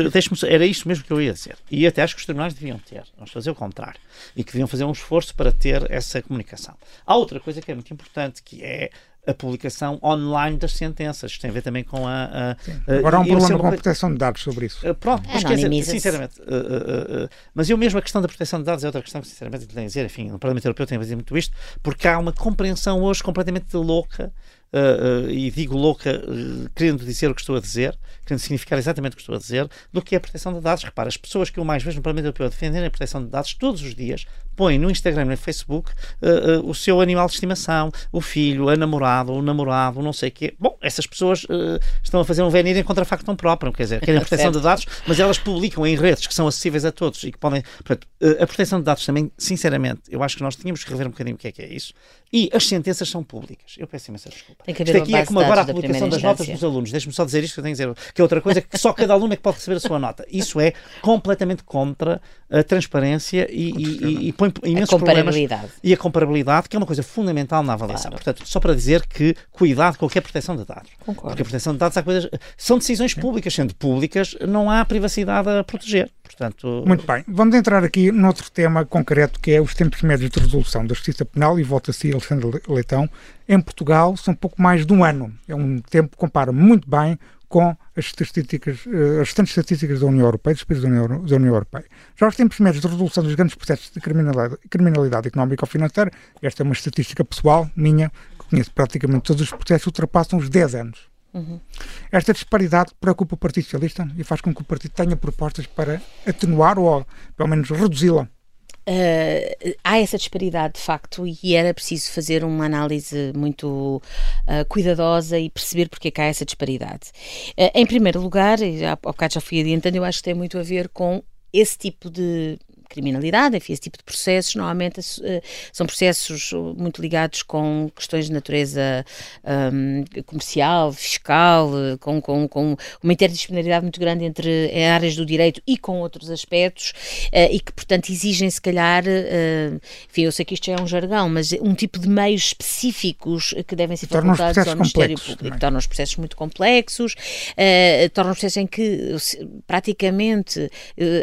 era isso mesmo que eu ia dizer. E até acho que os tribunais deviam ter, vamos fazer o contrário, e que deviam fazer um esforço para ter essa comunicação. Há outra coisa que é muito importante, que é a publicação online das sentenças. Isto tem a ver também com a. a, a Agora há um problema com a proteção de dados sobre isso. Uh, pronto, mas quer dizer, sinceramente, uh, uh, mas eu mesmo a questão da proteção de dados é outra questão que, sinceramente, tenho a dizer. Enfim, no Parlamento Europeu tem a dizer muito isto, porque há uma compreensão hoje completamente louca uh, uh, e digo louca querendo dizer o que estou a dizer, querendo significar exatamente o que estou a dizer, do que a proteção de dados. Repara, as pessoas que eu mais vejo no Parlamento Europeu defenderem a proteção de dados todos os dias põem no Instagram e no Facebook o seu animal de estimação, o filho, a namorada, o namorado, não sei o quê. Bom, essas pessoas estão a fazer um venir em contrafacto próprio, quer dizer, querem a proteção de dados, mas elas publicam em redes que são acessíveis a todos e que podem. Portanto, a proteção de dados também, sinceramente, eu acho que nós tínhamos que rever um bocadinho o que é que é isso. E as sentenças são públicas. Eu peço imensa desculpa. Tem que haver Isto aqui é como agora a publicação das notas dos alunos. Deixe-me só dizer isto que eu tenho que dizer, que é outra coisa que só cada aluno é que pode receber a sua nota. Isso é completamente contra a transparência e, e, e põe imensos a comparabilidade. problemas. E a comparabilidade, que é uma coisa fundamental na avaliação. Claro. Portanto, só para dizer que cuidado com qualquer proteção de dados. Concordo. Porque a proteção de dados há coisas, são decisões públicas. Sendo públicas, não há privacidade a proteger. Portanto... Muito bem. Vamos entrar aqui noutro tema concreto que é os tempos médios de resolução da Justiça Penal e volta a si Alexandre Leitão. Em Portugal são pouco mais de um ano. É um tempo que compara muito bem com as estatísticas, eh, as restantes estatísticas da União Europeia, dos países da União, da União Europeia. Já os tempos médios de resolução dos grandes processos de criminalidade, criminalidade económica ou financeira, esta é uma estatística pessoal minha, que conheço praticamente todos os processos, ultrapassam os 10 anos. Uhum. Esta disparidade preocupa o Partido Socialista e faz com que o partido tenha propostas para atenuar ou, pelo menos, reduzi-la. Uh, há essa disparidade de facto e era preciso fazer uma análise muito uh, cuidadosa e perceber porque é que há essa disparidade. Uh, em primeiro lugar, e há, há bocado já fui adiantando, eu acho que tem muito a ver com esse tipo de criminalidade, enfim, esse tipo de processos, normalmente uh, são processos muito ligados com questões de natureza um, comercial, fiscal, com, com, com, uma interdisciplinaridade muito grande entre áreas do direito e com outros aspectos, uh, e que, portanto, exigem, se calhar, uh, enfim, eu sei que isto é um jargão, mas um tipo de meios específicos que devem ser facultados ao Ministério Público. Tornam os processos muito complexos, tornam os processos em que praticamente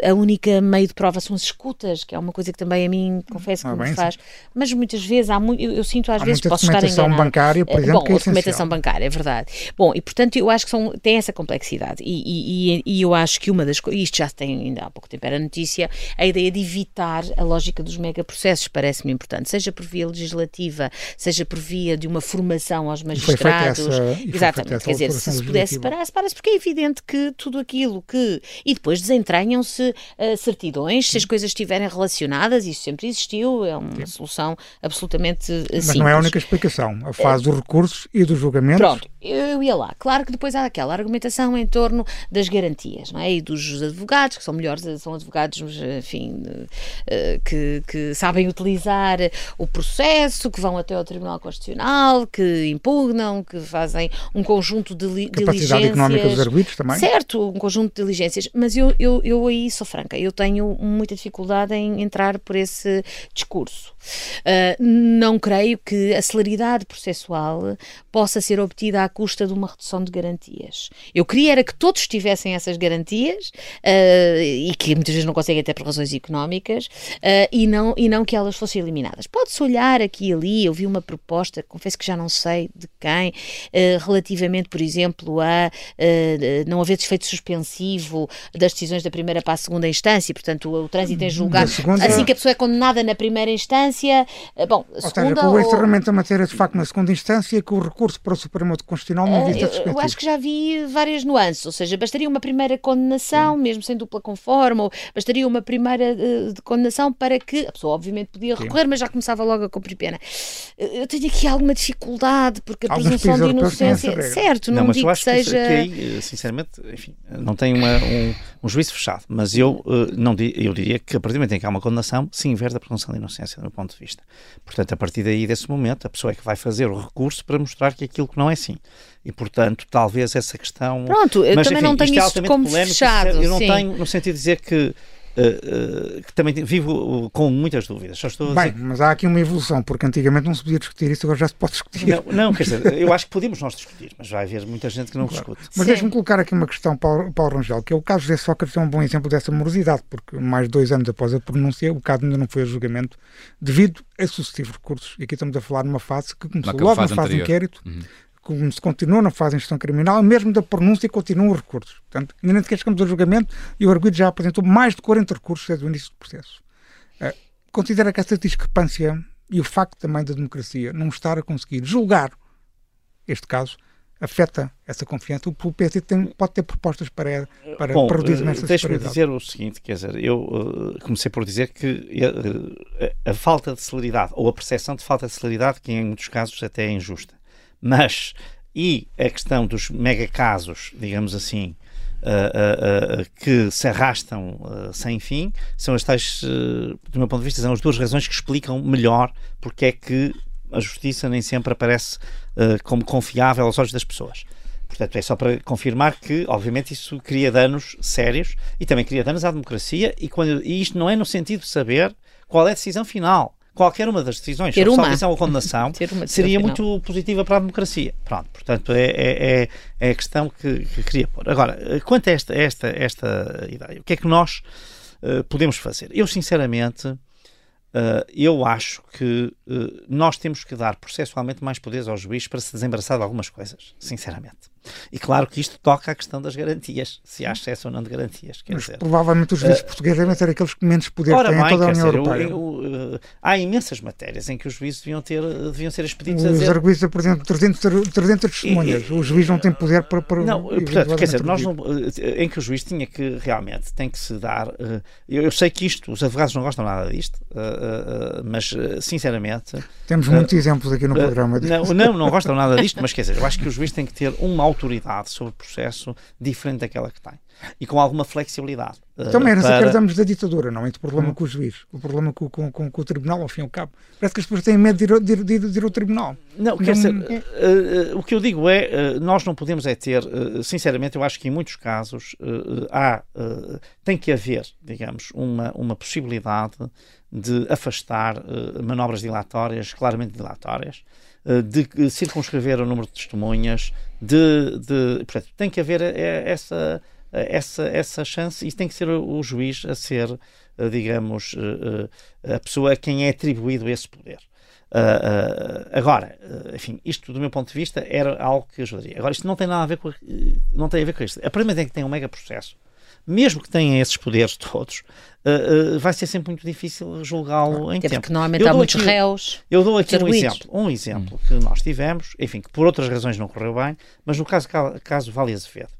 a única meio de prova são as escutas, que é uma coisa que também a mim, confesso que ah, me faz. Sim. Mas muitas vezes há muito, eu, eu sinto às há vezes posso estar enganado. bancária, por eh, exemplo, Bom, que é documentação bancária, é verdade. Bom, e portanto eu acho que são, tem essa complexidade e, e, e eu acho que uma das coisas, isto já tem ainda há pouco tempo era notícia, a ideia de evitar a lógica dos megaprocessos parece-me importante, seja por via legislativa, seja por via de uma formação aos magistrados. Essa, Exatamente, quer dizer, se se pudesse separar, separa-se, porque é evidente que tudo aquilo que. E depois desentranham-se uh, certidões, se as coisas estiverem relacionadas, isso sempre existiu, é uma Sim. solução absolutamente uh, Mas simples. não é a única explicação. A fase dos recursos e dos julgamentos. Pronto, eu ia lá. Claro que depois há aquela argumentação em torno das garantias, não é? E dos advogados, que são melhores, são advogados, enfim, uh, que, que sabem utilizar o processo, que vão até ao Tribunal Constitucional, que impugnam, que fazem um conjunto de li, Capacidade diligências. económica dos arbitros também. Certo, um conjunto de diligências. Mas eu, eu, eu aí sou franca, eu tenho muita dificuldade em entrar por esse discurso. Uh, não creio que a celeridade processual possa ser obtida à custa de uma redução de garantias. Eu queria era que todos tivessem essas garantias uh, e que muitas vezes não conseguem até por razões económicas uh, e, não, e não que elas fossem eliminadas. Pode-se olhar aqui e ali, eu vi uma proposta, confesso que já não sei de quem, relativamente, por exemplo, a não haver desfeito suspensivo das decisões da primeira para a segunda instância, portanto o, o trânsito em julgado, segunda... assim que a pessoa é condenada na primeira instância, bom, a segunda... Ou seja, com o encerramento da matéria de facto na segunda instância, que o recurso para o Supremo Constitucional não devia estar Eu acho que já vi várias nuances, ou seja, bastaria uma primeira condenação, Sim. mesmo sem dupla conforme, ou bastaria uma primeira uh, condenação para que a pessoa obviamente podia recorrer, Sim. mas já começava logo a cumprir pena. Eu tenho aqui alguma dificuldade, porque a Alguns presunção de inocência, certo, não, não digo que seja... Que aí, sinceramente, enfim, não tenho uma, um, um juízo fechado, mas eu, uh, não, eu diria que a partir do momento em que há uma condenação, se inverte a presunção de inocência, do meu ponto de vista. Portanto, a partir daí, desse momento, a pessoa é que vai fazer o recurso para mostrar que aquilo que não é assim. E, portanto, talvez essa questão. Pronto, eu mas, também enfim, não tenho é isso como polémico, fechado. Eu não sim. tenho, no sentido de dizer que Uh, uh, que também vivo com muitas dúvidas. Só estou Bem, dizer... mas há aqui uma evolução, porque antigamente não se podia discutir isso, agora já se pode discutir. Não, não quer dizer, eu acho que podíamos nós discutir, mas vai haver muita gente que não claro. discute. Mas deixe-me colocar aqui uma questão, Paulo, Paulo Rangel, que é o caso de Sócrates é um bom exemplo dessa morosidade, porque mais de dois anos após a pronúncia, o caso ainda não foi a julgamento, devido a sucessivos recursos. E aqui estamos a falar numa fase que começou logo fase na fase de inquérito. Uhum como se continua na fase de gestão criminal, mesmo da pronúncia continuam os recursos. Portanto, ainda nem sequer chegamos ao julgamento e o arguido já apresentou mais de 40 recursos desde o início do processo. Uh, considera que essa discrepância e o facto também da democracia não estar a conseguir julgar este caso, afeta essa confiança? O PSD tem, pode ter propostas para, para, Bom, reduzir eh, esta Deixa-me dizer o seguinte, quer dizer, eu uh, comecei por dizer que uh, a falta de celeridade, ou a percepção de falta de celeridade, que em muitos casos até é injusta, mas, e a questão dos mega casos, digamos assim, Uh, uh, uh, que se arrastam sem fim, são as tais, do meu ponto de vista, são as duas razões que explicam melhor porque é que a justiça nem sempre aparece como confiável aos olhos das pessoas. Portanto, é só para confirmar que, obviamente, isso cria danos sérios e também cria danos à democracia. E, quando, e isto não é no sentido de saber qual é a decisão final qualquer uma das decisões, Ter uma. salvação ou condenação, seria muito positiva para a democracia. Pronto, portanto, é, é, é a questão que, que, queria pôr. Agora, quanto a esta, esta, esta ideia, o que é que nós uh, podemos fazer? Eu, sinceramente, uh, eu acho que uh, nós temos que dar processualmente mais poderes aos juízes para se desembaraçar de algumas coisas, sinceramente. E claro que isto toca à questão das garantias, se há excesso ou não de garantias. Mas dizer, provavelmente os juízes uh, portugueses devem ser aqueles que menos poder ora têm bem, toda a União dizer, Europeia. eu- eu, uh, há imensas matérias em que os juízes deviam, ter, deviam ser expedidos a Os dizer. arguídos apresentam 300, 300 testemunhas. O juiz não tem poder para. para Não, portanto, quer dizer, nós não, eh, em que o juiz tinha que realmente tem que se dar. eh, Eu, eu sei que isto, os advogados não gostam nada disto, eh, eh, eh, mas eh, sinceramente. Temos muitos exemplos aqui no eh, programa. Não, não, não gostam nada disto, mas quer dizer, eu acho que o juiz tem que ter uma autoridade sobre o processo diferente daquela que tem e com alguma flexibilidade. eh, Também era para- herdamos da ditadura, não é? O problema com o juiz, o problema com, com, com, com o tribunal, ao fim e ao cabo. Parece que as pessoas têm medo de ir, ao- de de de ir ao tribunal. Não, quer Não- dizer, eh, eh, o que eu digo é, eh, nós não podemos é ter, sinceramente, eu acho que em muitos casos há, tem que haver, digamos, uma, uma possibilidade de afastar manobras dilatórias, claramente dilatórias, de eh, circunscrever o número de testemunhas, de, de portanto, tem que haver eh, essa, eh, essa, essa chance e tem que ser o, juiz a ser, digamos, a pessoa a quem é atribuído esse poder. Uh, uh, agora, uh, enfim, isto do meu ponto de vista era algo que ajudaria. Agora, isto não tem nada a ver com, não tem a ver com isto. A momento em que tem um mega processo, mesmo que tenha esses poderes todos, uh, uh, vai ser sempre muito difícil julgá-lo em tempo. porque normalmente Eu há muitos aqui- réus. Eu dou aqui um exemplo, um exemplo que nós tivemos, enfim, que por outras razões não correu bem, mas no caso, caso Vale Azevedo,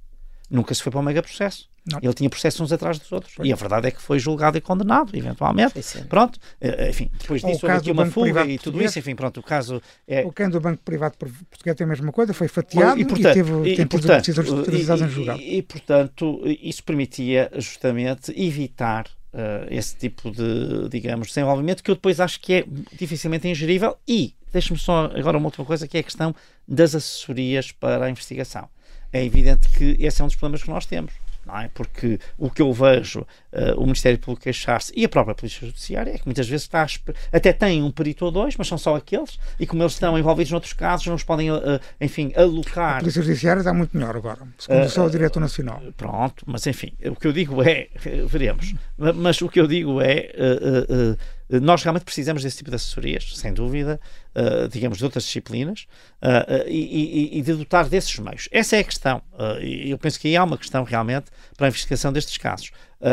nunca se foi para um mega processo. Não. Ele tinha processos uns atrás dos outros. E a verdade é que foi julgado e condenado, eventualmente. Foi sim. Pronto, eh, enfim, depois o disso houve caso aqui uma fuga e tudo isso, enfim, pronto, o caso é, O caso do Banco Privado Português tem a mesma coisa, foi fatiado e, portanto, teve, e- tem e, tido portanto, decisões em julgado. E, e, portanto, isso permitia justamente evitar eh, esse tipo de, digamos, desenvolvimento que eu depois acho que é dificilmente ingerível. E, deixe-me só agora uma última coisa, que é a questão das assessorias para a investigação. É evidente que esse é um dos problemas que nós temos. Não é? Porque o que eu vejo eh, o Ministério Público queixar-se e a própria Polícia Judiciária é que muitas vezes está a até tem um perito ou dois, mas são só aqueles, e como eles estão envolvidos noutros casos, não os podem, eh, enfim, A alocar Polícia Judiciária está muito melhor agora, segundo Uh, só o Diretor Nacional. Pronto, mas enfim, o que eu digo é, veremos, Ma- mas o que eu digo é, uh, uh, uh, nós realmente precisamos desse tipo de assessorias, sem dúvida, uh, digamos, de outras disciplinas, uh, e, e- e de dotar desses meios. Essa é a questão, uh, eu penso que aí há uma questão realmente para a investigação destes casos.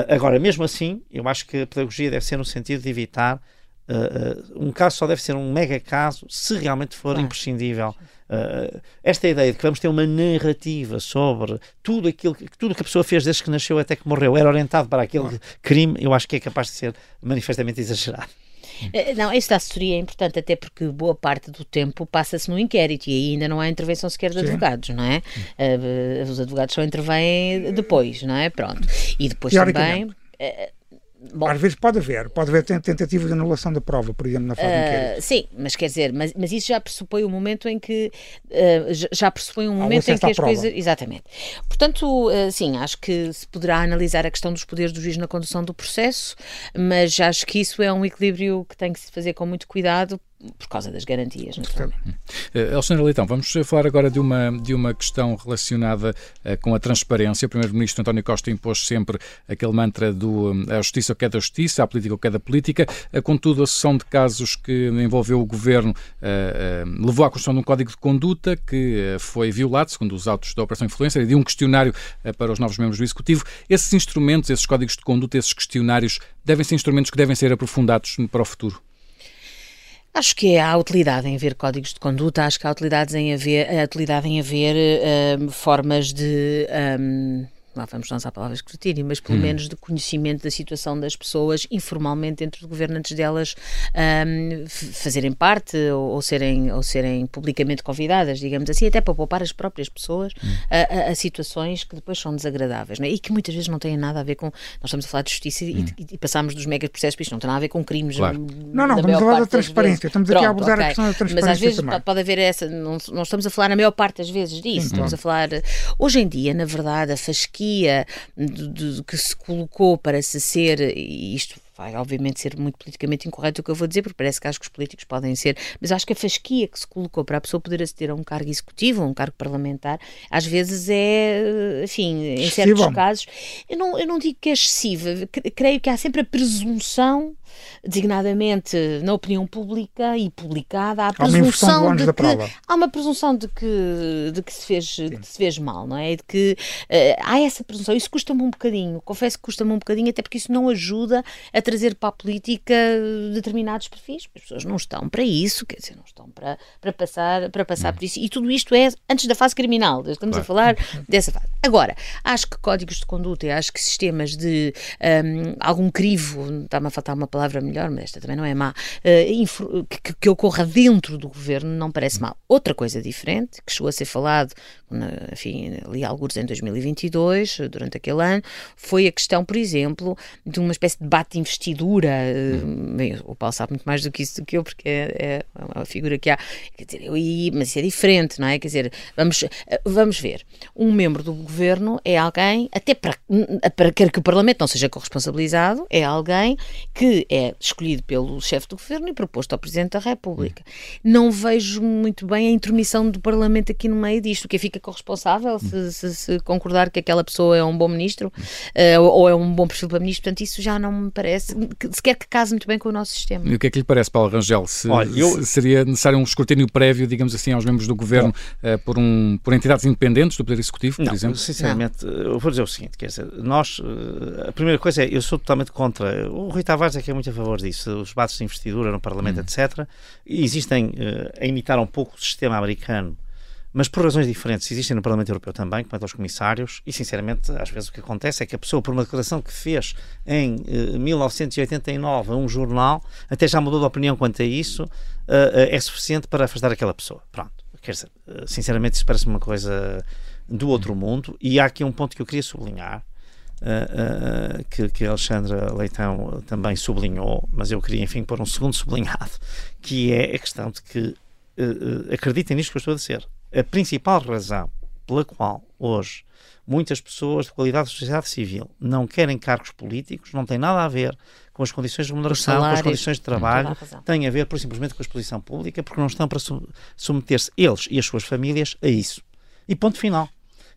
Agora, mesmo assim, eu acho que a pedagogia deve ser no sentido de evitar Uh, uh, um caso só deve ser um mega caso se realmente for Claro. imprescindível. Uh, esta ideia de que vamos ter uma narrativa sobre tudo aquilo que tudo que a pessoa fez desde que nasceu até que morreu era orientado para aquele crime, eu acho que é capaz de ser manifestamente exagerado. Não, esta assessoria é importante até porque boa parte do tempo passa-se no inquérito e ainda não há intervenção sequer de Sim. advogados, não é? Eh, os advogados só intervêm depois, não é? Pronto. E depois também. eh, bom, Às vezes pode haver, pode haver ten- tentativa de anulação da prova, por exemplo, na inquérito. Uh, sim, mas quer dizer, mas, mas isso já pressupõe um momento em que uh, já- pressupõe um momento em que as coisas. Exatamente. Portanto, uh, sim, acho que se poderá analisar a questão dos poderes do juiz na condução do processo, mas acho que isso é um equilíbrio que tem que se fazer com muito cuidado por causa das garantias. naturalmente. Eh, Alexandre Leitão, vamos eh, falar agora de uma, de uma questão relacionada eh, com a transparência. O Primeiro-Ministro António Costa impôs sempre aquele mantra do eh, a justiça o que é da justiça, a política o que é da política. Eh, Contudo, a sessão de casos que envolveu o Governo levou à construção de um código de conduta que foi violado, segundo os autos da Operação Influencer, e de um questionário para os novos membros do Executivo. Esses instrumentos, esses códigos de conduta, esses questionários, devem ser instrumentos que devem ser aprofundados para o futuro? Acho que há utilidade em haver códigos de conduta, acho que há utilidade em haver, utilidade em haver uh, formas de. Um, lá vamos nós à palavra escrutínio, mas pelo hum. menos de conhecimento da situação das pessoas informalmente dentro do governo antes delas um, fazerem parte ou, ou, serem, ou serem publicamente convidadas, digamos assim, até para poupar as próprias pessoas hum. a, a, a, situações que depois são desagradáveis é? e que muitas vezes não têm nada a ver com. Nós estamos a falar de justiça hum. e, e, passamos dos mega processos, isto não tem nada a ver com crimes. Claro. Não, não, estamos a falar da transparência, estamos aqui Pronto, a abordar okay. a questão da transparência. Mas às vezes também. pode haver essa, não, não estamos a falar na maior parte das vezes disso, Sim, estamos a falar. Hoje em dia, na verdade, a fasquia de, de, que se colocou para se ser, e isto vai obviamente ser muito politicamente incorreto o que eu vou dizer, porque parece que acho que os políticos podem ser, mas acho que a fasquia que se colocou para a pessoa poder aceder a um cargo executivo, a um cargo parlamentar, às vezes é, enfim, em certos casos, eu não, eu não digo que é excessiva, creio que há sempre a presunção designadamente na opinião pública e publicada, há, presunção de, de que há uma presunção de que, de que, se, fez, de se fez mal, não é? E de que uh, há essa presunção. Isso custa-me um bocadinho, confesso que custa-me um bocadinho, até porque isso não ajuda a trazer para a política determinados perfis. As pessoas não estão para isso, quer dizer, não estão para, para passar, para passar por isso. E tudo isto é antes da fase criminal, estamos claro. a falar dessa fase. Agora, acho que códigos de conduta, acho que sistemas de um, algum crivo, está-me a faltar uma palavra melhor, mas esta também não é má, uh, que, que, ocorra dentro do governo não parece mal. Outra coisa diferente, que chegou a ser falado, enfim, ali alguns em 2022, durante aquele ano, foi a questão, por exemplo, de uma espécie de debate de investidura. Uh, bem, o Paulo sabe muito mais do que isso do que eu, porque é, é uma figura que há. Quer dizer, eu, mas isso é diferente, não é? Quer dizer, vamos, eh, vamos ver. Um membro do governo é alguém, até para, para quer que o Parlamento não seja corresponsabilizado, é alguém que é escolhido pelo chefe do governo e proposto ao Presidente da República. Não vejo muito bem a intromissão do Parlamento aqui no meio disto. Quem fica corresponsável se, se, se concordar que aquela pessoa é um bom ministro uh, ou é um bom perfil para ministro, portanto, isso já não me parece, que, sequer que case muito bem com o nosso sistema. E o que é que lhe parece, Paulo Rangel? Se, Olha, eu... se seria necessário um escrutínio prévio, digamos assim, aos membros do governo uh, por, um, por entidades independentes do Poder Executivo, por não, exemplo? Sinceramente, não. eu vou dizer o seguinte: quer dizer, nós, uh, a primeira coisa é, eu sou totalmente contra. O Rui Tavares é que é muito a favor disso, os debates de investidura no Parlamento, hum. etc. E existem uh, a imitar um pouco o sistema americano mas por razões diferentes existem no Parlamento Europeu também, quanto aos comissários, e sinceramente, às vezes o que acontece é que a pessoa, por uma declaração que fez em eh, 1989 a um jornal, até já mudou de opinião quanto a isso, eh, é suficiente para afastar aquela pessoa. Pronto. Quer dizer, sinceramente, isso parece uma coisa do outro mundo, e há aqui um ponto que eu queria sublinhar. Uh, uh, que, que a Alexandra Leitão também sublinhou, mas eu queria, enfim, pôr um segundo sublinhado, que é a questão de que uh, acreditem nisto que eu estou a dizer a principal razão pela qual hoje muitas pessoas de qualidade de sociedade civil não querem cargos políticos não tem nada a ver com as condições de remuneração, com as condições de trabalho, tem a ver por simplesmente com a exposição pública, porque não estão para submeter-se eles e as suas famílias a isso. E ponto final.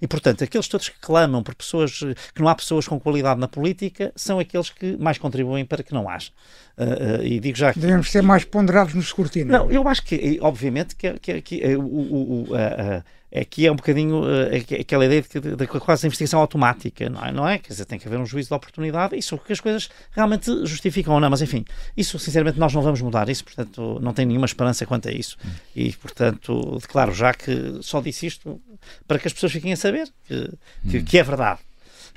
E, portanto, aqueles todos que clamam por pessoas, que não há pessoas com qualidade na política, são aqueles que mais contribuem para que não haja. Uh, uh, e digo já que... Devemos ser mais ponderados no escrutínio. Não, eu acho que, obviamente, que, que, que o, o, o, a, aqui é um bocadinho uh, aquela ideia de, de, de, quase investigação automática, não é? não é? Quer dizer, tem que haver um juízo de oportunidade, isso que as coisas realmente justificam ou não, mas enfim, isso sinceramente nós não vamos mudar isso, portanto não tenho nenhuma esperança quanto a isso. E portanto, declaro já que só disse isto para que as pessoas fiquem a saber que, que, que é verdade.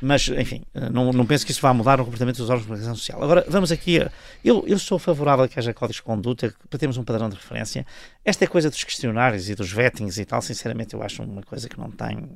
Mas, enfim, não, não penso que isso vá mudar o comportamento dos órgãos de comunicação social. Agora, vamos aqui. Eu, eu sou favorável a que haja códigos de conduta para termos um padrão de referência. Esta é coisa dos questionários e dos vettings e tal, sinceramente, eu acho uma coisa que não tem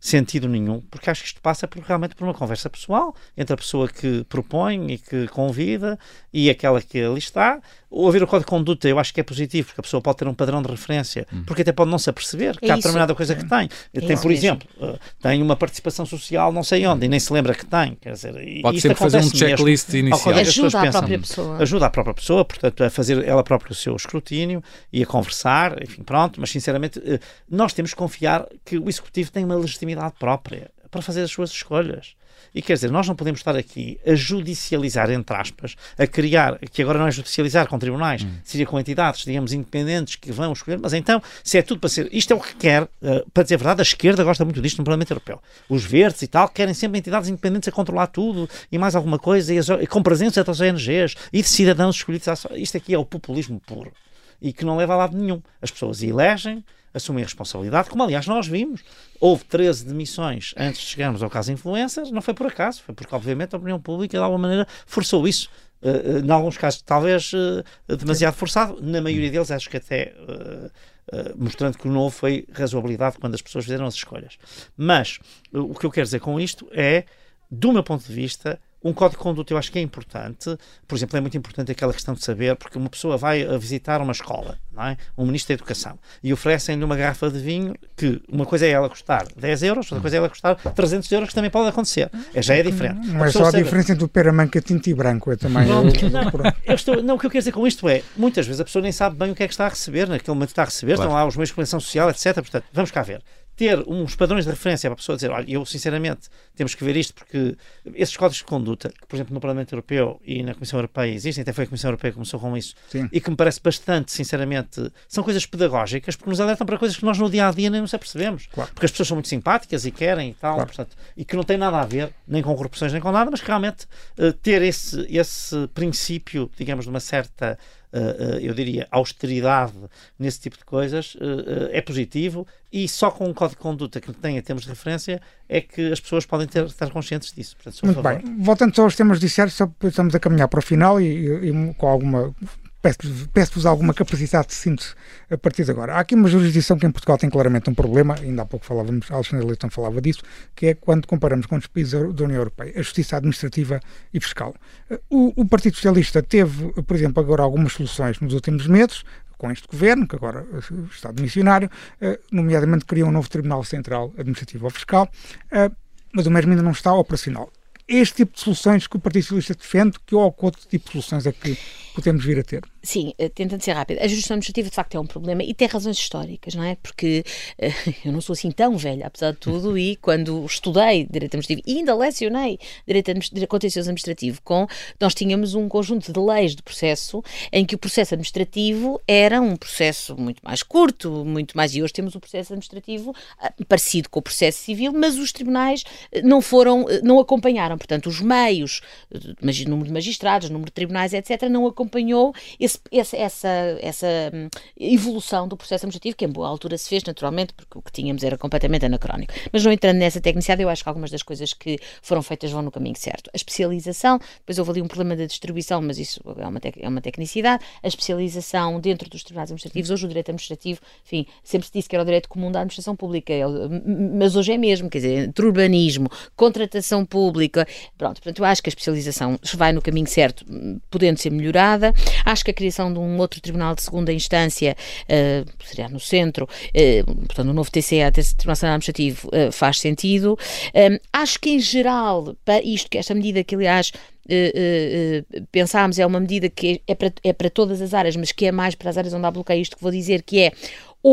sentido nenhum, porque acho que isto passa por, realmente por uma conversa pessoal entre a pessoa que propõe e que convida e aquela que ali está. Ouvir o código de conduta eu acho que é positivo, porque a pessoa pode ter um padrão de referência, hum. porque até pode não se aperceber que é há determinada coisa que tem. É tem, por exemplo, uh, tem uma participação social não sei onde e nem se lembra que tem. Quer dizer, pode sempre fazer um checklist inicial. Ajuda a própria pessoa. Ajuda a própria pessoa, portanto, a fazer ela própria o seu escrutínio e a conversar, enfim, pronto, mas sinceramente uh, nós temos que confiar que o Executivo tem uma legitimidade própria para fazer as suas escolhas. E quer dizer, nós não podemos estar aqui a judicializar, entre aspas, a criar, que agora não é judicializar com tribunais, hum. seria com entidades, digamos, independentes que vão escolher, mas então, se é tudo para ser. Isto é o que quer, uh, para dizer a verdade, a esquerda gosta muito disto no Parlamento Europeu. Os verdes e tal querem sempre entidades independentes a controlar tudo e mais alguma coisa, e, as, e com presença das ONGs e de cidadãos escolhidos. Isto aqui é o populismo puro. e que não leva a lado nenhum. As pessoas elegem, assumem a responsabilidade, como aliás nós vimos. Houve 13 demissões antes de chegarmos ao caso influencers, não foi por acaso, foi porque obviamente a opinião pública de alguma maneira forçou isso. Uh, uh, em alguns casos talvez uh, demasiado forçado, na maioria deles acho que até mostrando que o novo foi razoabilidade quando as pessoas fizeram as escolhas. Mas o que eu quero dizer com isto é, do meu ponto de vista, um código de conduta eu acho que é importante. Por exemplo, é muito importante aquela questão de saber, porque uma pessoa vai a visitar uma escola, não é? um ministro da Educação, e oferecem-lhe uma garrafa de vinho que uma coisa é ela custar 10 euros, outra coisa é ela custar 300 euros, que também pode acontecer. É, já é diferente. Não é só a saber. diferença entre o peramanca tinto e branco, é também. Não, não, eu estou, não, o que eu quero dizer com isto é, muitas vezes a pessoa nem sabe bem o que é que está a receber, naquele momento está a receber, claro. estão lá os meios de comunicação social, etc. Portanto, vamos cá ver ter uns padrões de referência para a pessoa dizer, olha, eu sinceramente temos que ver isto porque esses códigos de conduta, que por exemplo no Parlamento Europeu e na Comissão Europeia existem, até foi a Comissão Europeia que começou com isso, Sim. e que me parece bastante, sinceramente, são coisas pedagógicas porque nos alertam para coisas que nós no dia a dia nem nos apercebemos. Claro. Porque as pessoas são muito simpáticas e querem e tal, claro. portanto, e que não tem nada a ver nem com corrupções nem com nada, mas que realmente uh, ter esse, esse princípio, digamos, de uma certa eu diria, austeridade nesse tipo de coisas uh, é positivo e só com um código de conduta que tenha termos de referência é que as pessoas podem ter, estar conscientes disso. Portanto, Muito bem. Voltando só aos temas judiciários, só estamos a caminhar para o final e, e com alguma peço-vos alguma capacidade de síntese a partir de agora. Há aqui uma jurisdição que em Portugal tem claramente um problema, ainda há pouco falávamos, Alexandre Leitão falava disso, que é quando comparamos com os países da União Europeia, a justiça administrativa e fiscal. O, o Partido Socialista teve, por exemplo, agora algumas soluções nos últimos meses, com este governo, que agora está de missionário, eh, nomeadamente criou um novo Tribunal Central Administrativo ou Fiscal, eh, mas o mesmo ainda não está operacional este tipo de soluções que o Partido Socialista defende, que outro tipo de soluções é que podemos vir a ter? Sim, eh, tentando ser rápido. A justiça administrativa, de facto, é um problema e tem razões históricas, não é? Porque uh, eu não sou assim tão velha, apesar de tudo, e quando estudei Direito Administrativo e ainda lecionei Direito Contencioso Administrativo, com, nós tínhamos um conjunto de leis de processo em que o processo administrativo era um processo muito mais curto, muito mais. E hoje temos o processo administrativo uh, parecido com o processo civil, mas os tribunais não foram, não acompanharam. Portanto, os meios, número de magistrados, número de tribunais, etc., não acompanhou esse esse, essa, essa hum, evolução do processo administrativo, que em boa altura se fez, naturalmente, porque o que tínhamos era completamente anacrónico. Mas não entrando nessa tecnicidade, eu acho que algumas das coisas que foram feitas vão no caminho certo. A especialização, depois houve ali um problema da distribuição, mas isso é uma, é uma tecnicidade. A especialização dentro dos tribunais administrativos, hoje o direito administrativo, enfim, sempre se disse que era o direito comum da administração pública, mas hoje é mesmo, quer dizer, entre urbanismo, contratação pública, pronto, portanto, eu acho que a especialização vai no caminho certo, podendo ser melhorada. Acho que a criação de um outro tribunal de segunda instância, uh, seria no centro, uh, portanto, o novo TCA, Tribunal Administrativo, uh, faz sentido. acho que, em geral, para isto, que esta medida que, aliás, Uh, uh, pensámos é uma medida que é para, é para todas as áreas, mas que é mais para as áreas onde há bloqueio, isto que vou dizer, que é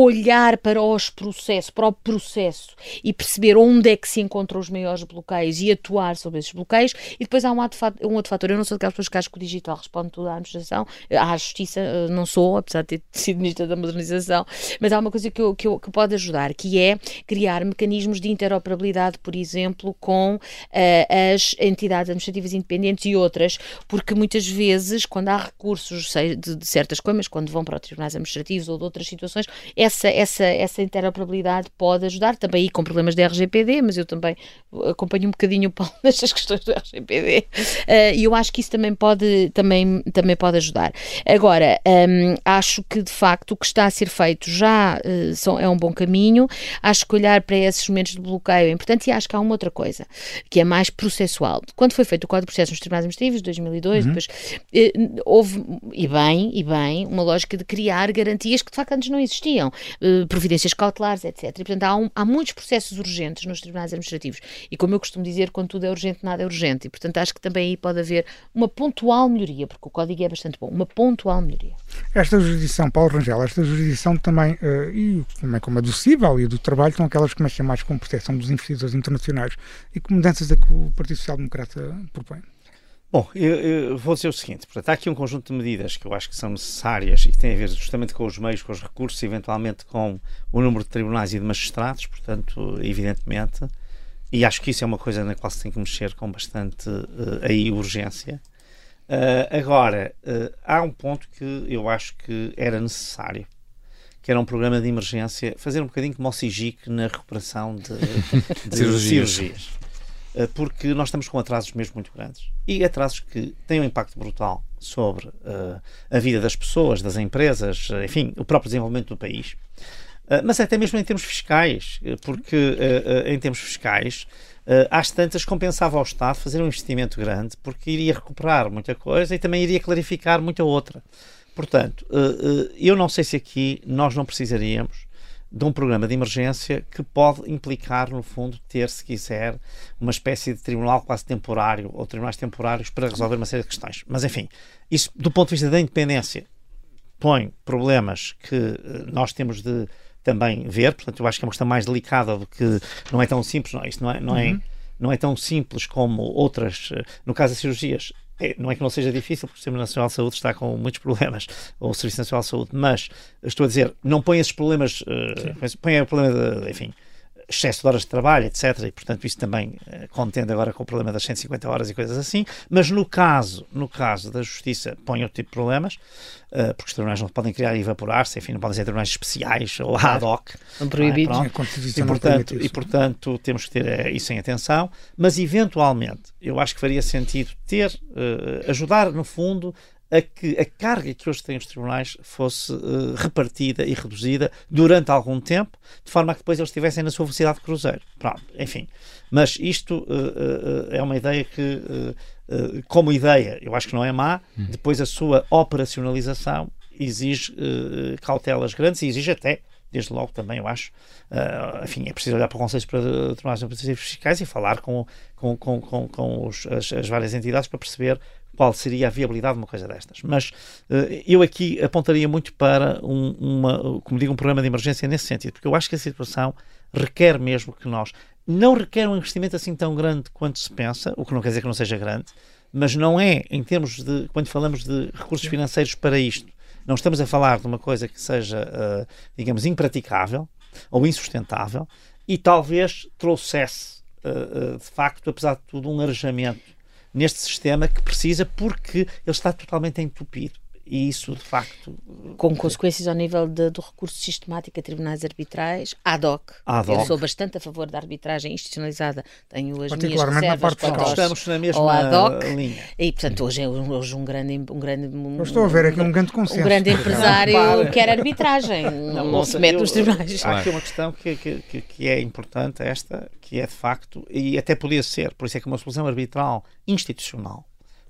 olhar para os processos, para o processo e perceber onde é que se encontram os maiores bloqueios e atuar sobre esses bloqueios. E depois há um um outro fator. Eu não sou daquelas pessoas que acho que o digital responde tudo à administração, à justiça, eh, não sou, apesar de ter sido ministra da modernização, mas há uma coisa que, eu, que, eu, que pode ajudar, que é criar mecanismos de interoperabilidade, por exemplo, com uh, as entidades administrativas independentes e outras, porque muitas vezes, quando há recursos sei, de, de certas coisas, quando vão para os tribunais administrativos ou de outras situações, essa, essa, essa interoperabilidade pode ajudar, também aí com problemas de RGPD, mas eu também acompanho um bocadinho o Paulo nestas questões do RGPD uh, e eu acho que isso também pode, também, também pode ajudar. Agora, um, acho que de facto o que está a ser feito já uh, são, é um bom caminho, acho que olhar para esses momentos de bloqueio é importante e acho que há uma outra coisa, que é mais processual. Quando foi feito o Código de Processo nos Tribunais Administrativos, 2002, uhum. depois uh, houve, e bem, e bem, uma lógica de criar garantias que de facto antes não existiam uh, providências cautelares, etc. E, portanto, há, um, há, muitos processos urgentes nos tribunais administrativos. E como eu costumo dizer, quando tudo é urgente, nada é urgente. E, portanto, acho que também aí pode haver uma pontual melhoria, porque o código é bastante bom, uma pontual melhoria. Esta jurisdição, Paulo Rangel, esta jurisdição também, uh, e também como a do civil e do trabalho, são aquelas que mexem mais com proteção dos investidores internacionais. E que mudanças é que o Partido Social Democrata propõe? Bom, eu, eu, vou dizer o seguinte: portanto, há aqui um conjunto de medidas que eu acho que são necessárias e que têm a ver justamente com os meios, com os recursos, eventualmente com o número de tribunais e de magistrados, portanto, evidentemente, e acho que isso é uma coisa na qual se tem que mexer com bastante uh, aí urgência. agora, há um ponto que eu acho que era necessário que era um programa de emergência, fazer um bocadinho como o SIGIC na recuperação de, de cirurgias. cirurgias. Eh, porque nós estamos com atrasos mesmo muito grandes. E atrasos que têm um impacto brutal sobre uh, a vida das pessoas, das empresas, eh, enfim, o próprio desenvolvimento do país. Uh, mas até mesmo em termos fiscais, porque uh, em termos fiscais, às tantas compensava ao Estado fazer um investimento grande, porque iria recuperar muita coisa e também iria clarificar muita outra. Portanto, eu não sei se aqui nós não precisaríamos de um programa de emergência que pode implicar, no fundo, ter, se quiser, uma espécie de tribunal quase temporário ou tribunais temporários para resolver uma série de questões. Mas, enfim, isso do ponto de vista da independência põe problemas que eh, nós temos de também ver, portanto, eu acho que é uma questão mais delicada do que não é tão simples, não, é? isto não é, não é, uhum. não é tão simples como outras, eh, no caso das cirurgias, não é que não seja difícil, porque o Sistema Nacional de Saúde está com muitos problemas, ou o Serviço Nacional de Saúde, mas estou a dizer, não põe esses problemas, uh, põe o problema de, enfim, excesso de horas de trabalho, etc. E, portanto, isso também uh, contende agora com o problema das 150 horas e coisas assim. Mas no caso, no caso da Justiça, põe outro tipo de problemas, uh, porque os tribunais não podem criar e evaporar-se, enfim, não podem ser tribunais especiais ou ad hoc. São proibidos. É? E, portanto, e, portanto, temos que ter uh, isso em atenção. Mas, eventualmente, eu acho que faria sentido ter, ajudar, no fundo, a que a carga que hoje têm os tribunais fosse uh, repartida e reduzida durante algum tempo, de forma a que depois eles estivessem na sua velocidade de cruzeiro. Pronto, enfim. Mas isto uh, uh, é uma ideia que, como ideia, eu acho que não é má, hum. depois a sua operacionalização exige cautelas grandes e exige até desde logo também, eu acho, uh, enfim, é preciso olhar para o Conselho para Tribunais Administrativos Fiscais e falar com, com, com, com, com os, as, as, várias entidades para perceber qual seria a viabilidade de uma coisa destas. Mas uh, eu aqui apontaria muito para, um, uma, como digo, um programa de emergência nesse sentido, porque eu acho que a situação requer mesmo que nós. Não requer um investimento assim tão grande quanto se pensa, o que não quer dizer que não seja grande, mas não é, em termos de. Quando falamos de recursos financeiros para isto, não estamos a falar de uma coisa que seja, uh, digamos, impraticável ou insustentável e talvez trouxesse, uh, de facto, apesar de tudo, um arejamento neste sistema que precisa porque ele está totalmente entupido e isso de facto com consequências ao nível de, do recurso sistemático a tribunais arbitrais ad hoc. ad hoc. Eu sou bastante a favor da arbitragem institucionalizada, tenho as minhas reservas quanto aos, Estamos na mesma ad hoc, linha. E portanto hoje é hoje um grande um grande um, estou a ver aqui um grande consenso. Um grande empresário quer arbitragem, não, não se mete nos tribunais. Há aqui uma questão que, que, que é importante esta, que é de facto e até podia ser, por isso é que uma solução arbitral institucional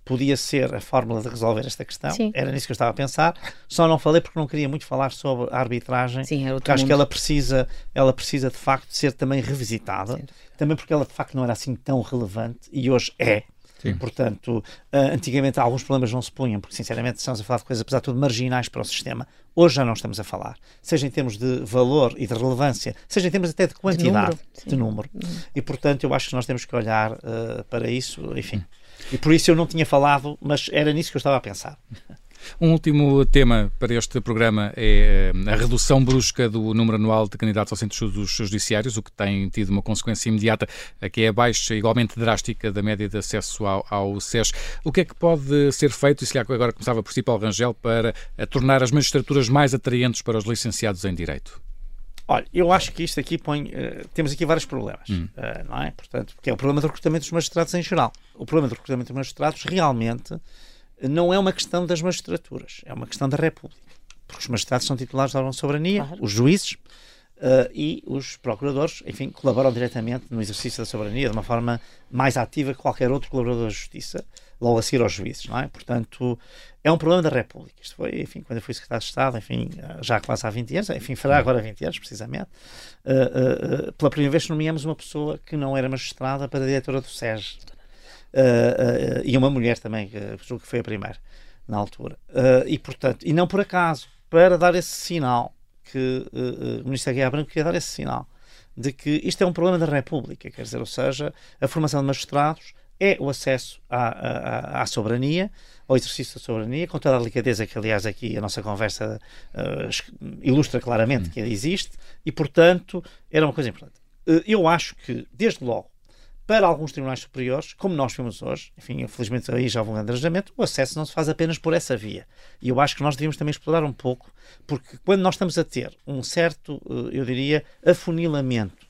podia ser a fórmula de resolver esta questão. Sim. Era nisso que eu estava a pensar. Só não falei porque não queria muito falar sobre a arbitragem. Sim, porque acho mundo. que ela precisa, ela precisa de facto ser também revisitada. Sim. Também porque ela de facto não era assim tão relevante e hoje é. Sim. Portanto, uh, antigamente alguns problemas não se punham, porque sinceramente estamos a falar de coisas, apesar de tudo, marginais para o sistema. Hoje já não estamos a falar, seja em termos de valor e de relevância, seja em termos até de quantidade, de número. De número. E portanto, eu acho que nós temos que olhar uh, para isso, enfim. E por isso eu não tinha falado, mas era nisso que eu estava a pensar. Um último tema para este programa é eh, a redução brusca do número anual de candidatos ao centro dos judiciários, o que tem tido uma consequência imediata, que é a baixa igualmente drástica da média de acesso ao, ao SES. O que é que pode ser feito, e se agora começava por si, Paulo Rangel, para tornar as magistraturas mais atraentes para os licenciados em Direito? Olha, eu acho que isto aqui põe. Uh, temos aqui vários problemas, hum. uh, não é? Portanto, porque é o problema do recrutamento dos magistrados em geral. O problema do recrutamento dos magistrados realmente não é uma questão das magistraturas, é uma questão da República. Porque os magistrados são titulares da órgão de soberania, claro. os juízes uh, e os procuradores, enfim, colaboram diretamente no exercício da soberania de uma forma mais ativa que qualquer outro colaborador da justiça, logo a seguir aos juízes, não é? Portanto, é um problema da República. Isto foi, enfim, quando eu fui secretário de Estado, enfim, já quase há 20 anos, enfim, fará agora 20 anos, precisamente, uh, uh, pela primeira vez nomeamos uma pessoa que não era magistrada para diretora do SES. Uh, e uma mulher também, que que foi a primeira na altura. e portanto, e não por acaso, para dar esse sinal que o ministro Aguiar Branco queria dar esse sinal de que isto é um problema da República, quer dizer, ou seja, a formação de magistrados é o acesso à, à, à soberania, ao exercício da soberania, com toda a delicadeza que, aliás, aqui a nossa conversa uh, ilustra claramente hum. que existe, e, portanto, era uma coisa importante. Uh, eu acho que, desde logo, para alguns tribunais superiores, como nós vimos hoje, enfim, infelizmente aí já houve um grande arranjamento, o acesso não se faz apenas por essa via. E eu acho que nós devíamos também explorar um pouco, porque quando nós estamos a ter um certo, eh, eu diria, afunilamento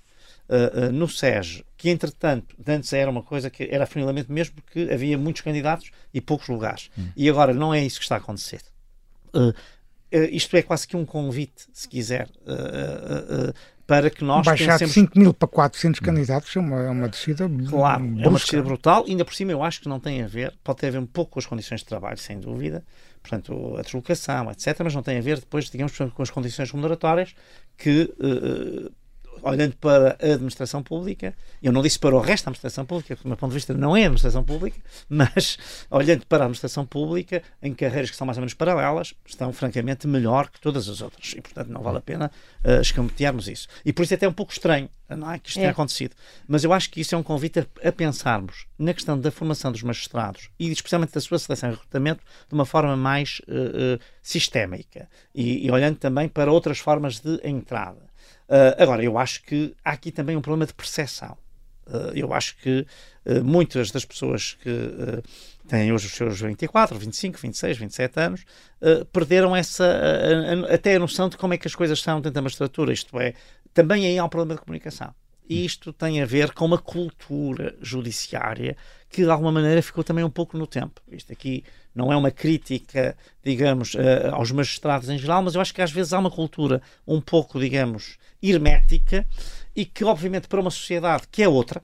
uh, no SES, que entretanto, antes era uma coisa que era afunilamento mesmo porque havia muitos candidatos e poucos lugares. Hum. E agora não é isso que está a acontecer. Uh, isto é quase que um convite, se quiser, para que nós Baixar pensemos... de 5 mil para 400 candidatos é uma, é uma descida Claro, brusca. é uma descida brutal. Ainda por cima eu acho que não tem a ver, pode ter a ver um pouco com as condições de trabalho, sem dúvida, portanto, a deslocação, etc., mas não tem a ver depois, digamos, com as condições remuneratórias que... Olhando para a administração pública, eu não disse para o resto da administração pública, porque do meu ponto de vista não é a administração pública, mas olhando para a administração pública, em carreiras que são mais ou menos paralelas, estão francamente melhor que todas as outras. E, portanto, não vale a pena uh, escamotearmos isso. E por isso é até um pouco estranho não é, que isto é. tenha acontecido. Mas eu acho que isso é um convite a, a, pensarmos na questão da formação dos magistrados e especialmente da sua seleção e recrutamento de uma forma mais uh, uh, sistémica e, e olhando também para outras formas de entrada. Uh, agora, eu acho que há aqui também um problema de percepção. Uh, eu acho que uh, muitas das pessoas que têm hoje os seus 24, 25, 26, 27 anos perderam essa até a noção de como é que as coisas são dentro da magistratura. Isto é, também aí há um problema de comunicação. E isto tem a ver com uma cultura judiciária que de alguma maneira ficou também um pouco no tempo. Isto aqui não é uma crítica, digamos, aos magistrados em geral, mas eu acho que às vezes há uma cultura um pouco, digamos, hermética e que, obviamente, para uma sociedade que é outra,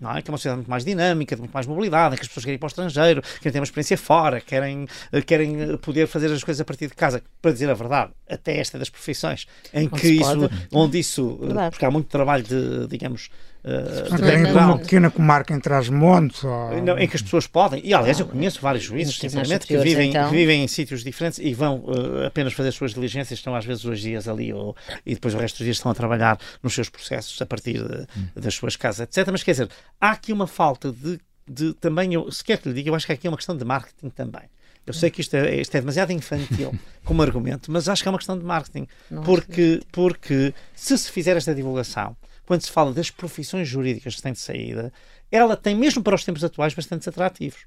não é? Que é uma sociedade muito mais dinâmica, de muito mais mobilidade, em que as pessoas querem ir para o estrangeiro, querem ter uma experiência fora, querem, eh, querem eh, poder fazer as coisas a partir de casa. Para dizer a verdade, até esta das profissões, em que isso, onde isso, eh, porque há muito trabalho de, digamos, Uh, Querem uma pequena comarca entre as montes ou... não, em que as pessoas podem, e aliás eu conheço vários juízes sinceramente que vivem, então... que vivem em sítios diferentes e vão uh, apenas fazer as suas diligências, estão às vezes dois dias ali ou, e depois o resto dos dias estão a trabalhar nos seus processos a partir de, hum. das suas casas, etc. Mas quer dizer, há aqui uma falta de, de também, eu, se quer que lhe diga, eu acho que aqui é uma questão de marketing também. Eu sei que isto é, isto é demasiado infantil como argumento, mas acho que é uma questão de marketing. porque, porque se se fizer esta divulgação, quando se fala das profissões jurídicas que têm de saída, ela tem, mesmo para os tempos atuais, bastantes atrativos.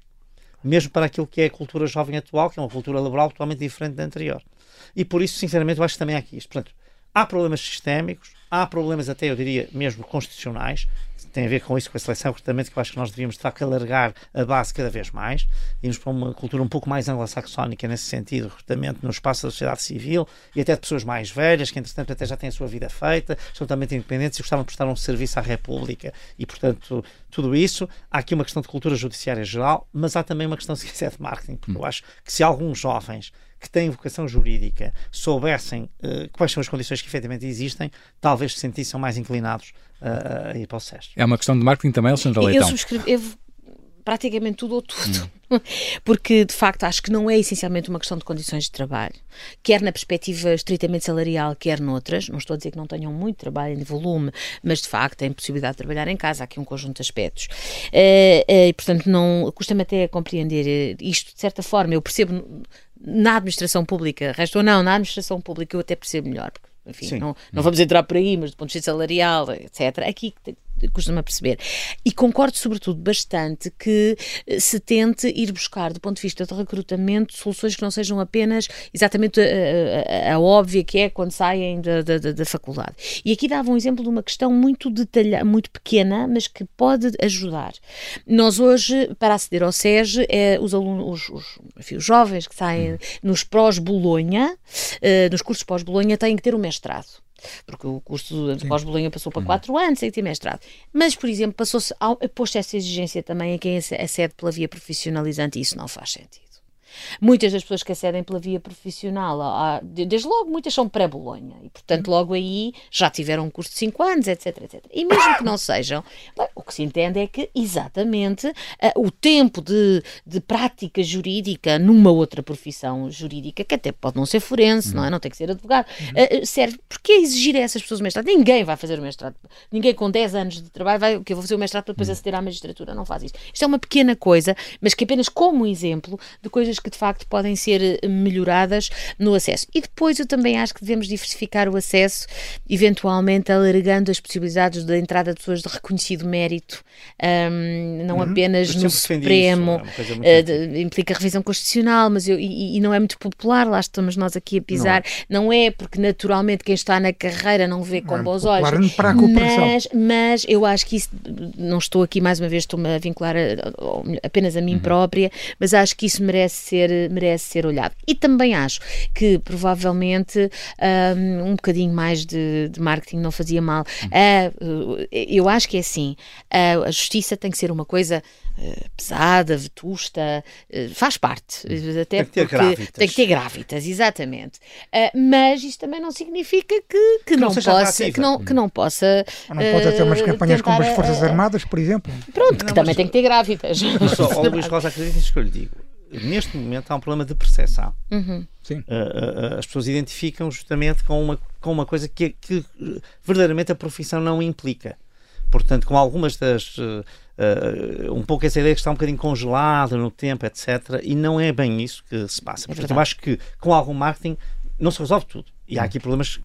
Mesmo para aquilo que é a cultura jovem atual, que é uma cultura laboral totalmente diferente da anterior. E por isso, sinceramente, eu acho que também há aqui isto. Portanto, há problemas sistémicos, há problemas até, eu diria, mesmo constitucionais, tem a ver com isso, com a seleção de recrutamento, que eu acho que nós devíamos, de facto, alargar a base cada vez mais, irmos para uma cultura um pouco mais anglo-saxónica nesse sentido, recrutamento no espaço da sociedade civil e até de pessoas mais velhas, que entretanto até já têm a sua vida feita, são totalmente independentes e gostavam de prestar um serviço à República e, portanto, tudo isso. Há aqui uma questão de cultura judiciária geral, mas há também uma questão, se quiser, de marketing, porque eu acho que se alguns jovens que têm vocação jurídica soubessem uh, quais são as condições que efetivamente existem, talvez se sentissem mais inclinados uh, a ir para o SES. É uma questão de marketing também, Alexandre Leitão? Eu subscrevo, praticamente tudo ou tudo. Hum. Porque, de facto, acho que não é essencialmente uma questão de condições de trabalho, quer na perspectiva estritamente salarial, quer noutras. Não estou a dizer que não tenham muito trabalho em volume, mas, de facto, têm possibilidade de trabalhar em casa. Há aqui um conjunto de aspectos. Uh, uh, e, portanto, não custa-me até compreender isto, de certa forma. Eu percebo na administração pública, resto ou não, na administração pública eu até percebo melhor, porque enfim, não, não vamos entrar por aí, mas do ponto de vista salarial, etc. Aqui custa-me a perceber. E concordo, sobretudo, bastante que eh, se tente ir buscar, do ponto de vista de recrutamento, soluções que não sejam apenas exatamente a, a, a óbvia que é quando saem da, da, da, faculdade. E aqui dava um exemplo de uma questão muito detalhada, muito pequena, mas que pode ajudar. Nós hoje, para aceder ao SES, é, os alunos, os, os, enfim, os jovens que saem nos pós-Bolonha, uh, nos cursos pós-Bolonha, têm que ter um mestrado porque o curso de pós-Bolonha passou para 4 uhum. anos, sem ter mestrado. Mas, por exemplo, passou-se, posto essa exigência também a quem acede pela via profissionalizante e isso não faz sentido. Muitas das pessoas que acedem pela via profissional, desde logo, muitas são pré-Bolonha e, portanto, logo aí já tiveram um curso de 5 anos, etc, etc. E mesmo que não sejam, o que se entende é que, exatamente, o tempo de, de prática jurídica numa outra profissão jurídica, que até pode não ser forense, uhum. não é? Não tem que ser advogado, uhum. serve. Porque exigir a essas pessoas o mestrado? Ninguém vai fazer o mestrado. Ninguém com 10 anos de trabalho vai, que eu vou fazer o mestrado para depois aceder à magistratura. Não faz isso. Isto é uma pequena coisa, mas que apenas como exemplo de coisas que de facto podem ser melhoradas no acesso. E depois eu também acho que devemos diversificar o acesso, eventualmente alargando as possibilidades da entrada de pessoas de reconhecido mérito, um, não uhum. apenas no Supremo, isso, é uh, implica revisão constitucional, mas eu, e, e, não é muito popular, lá estamos nós aqui a pisar. Não, não é porque naturalmente quem está na carreira não vê com não é bons olhos, para a mas, mas eu acho que isso, não estou aqui mais uma vez, estou-me a vincular a, a, apenas a mim uhum. própria, mas acho que isso merece ser, merece ser olhado. E também acho que provavelmente um, um bocadinho mais de, de marketing não fazia mal. Uhum. Uh, eu acho que é assim, uh, a justiça tem que ser uma coisa uh, pesada, vetusta, uh, faz parte. Uh, até tem que ter grávidas. Tem que ter grávidas, exatamente. mas isto também não significa que, que, que não, não possa. Que não, que não possa. Ou não pode ter umas campanhas como as Forças Armadas, por exemplo. Pronto, não, que também tem que ter grávidas. Mas, ó, Luís Rosa, acredita que eu lhe digo neste momento há um problema de percepção. Uhum. Sim. Uh, uh, as pessoas identificam justamente com uma, com uma coisa que, que verdadeiramente a profissão não implica. Portanto, com algumas das. Uh, um pouco essa ideia que está um bocadinho congelada no tempo, etc. E não é bem isso que se passa. É Portanto, eu acho que com algum marketing não se resolve tudo. E há hum. aqui problemas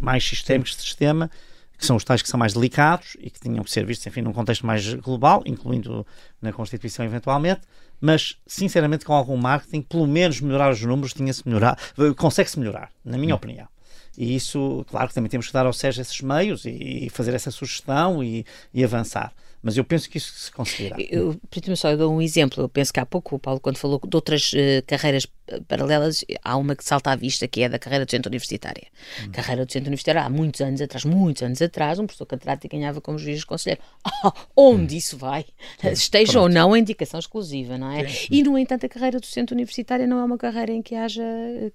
mais sistémicos de sistema que são os tais que são mais delicados e que tinham que ser vistos, enfim, num contexto mais global, incluindo na Constituição eventualmente, mas sinceramente com algum marketing, pelo menos melhorar os números tinha-se melhorar, consegue-se melhorar, na minha hum. opinião. E isso, claro que também temos que dar ao SES esses meios e, fazer essa sugestão e, e avançar. Mas eu penso que isso se conseguirá. Eu, só, eu dou um exemplo. Eu penso que há pouco o Paulo, quando falou de outras uh, carreiras eh, paralelas, há uma que salta à vista, que é da carreira docente universitária. Hum. Carreira docente universitária, há muitos anos atrás, muitos anos atrás, um professor catedrático ganhava como juiz de conselheiro. Oh, onde hum. isso vai? Sim, Esteja pronto. ou não a indicação exclusiva, não é? Sim. E, no entanto, a carreira docente universitária não é uma carreira em que haja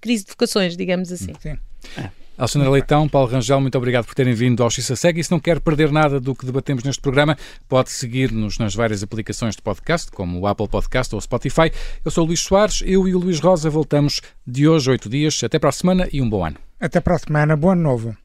crise de vocações, digamos assim. Sim. É. Alexandra Leitão, Paulo Rangel, muito obrigado por terem vindo ao Xissa Segue. E se não quer perder nada do que debatemos neste programa, pode seguir-nos nas várias aplicações de podcast, como o Apple Podcast ou o Spotify. Eu sou o Luís Soares, eu e o Luís Rosa voltamos de hoje, oito dias. Até para a semana e um bom ano. Até para a semana, bom ano novo.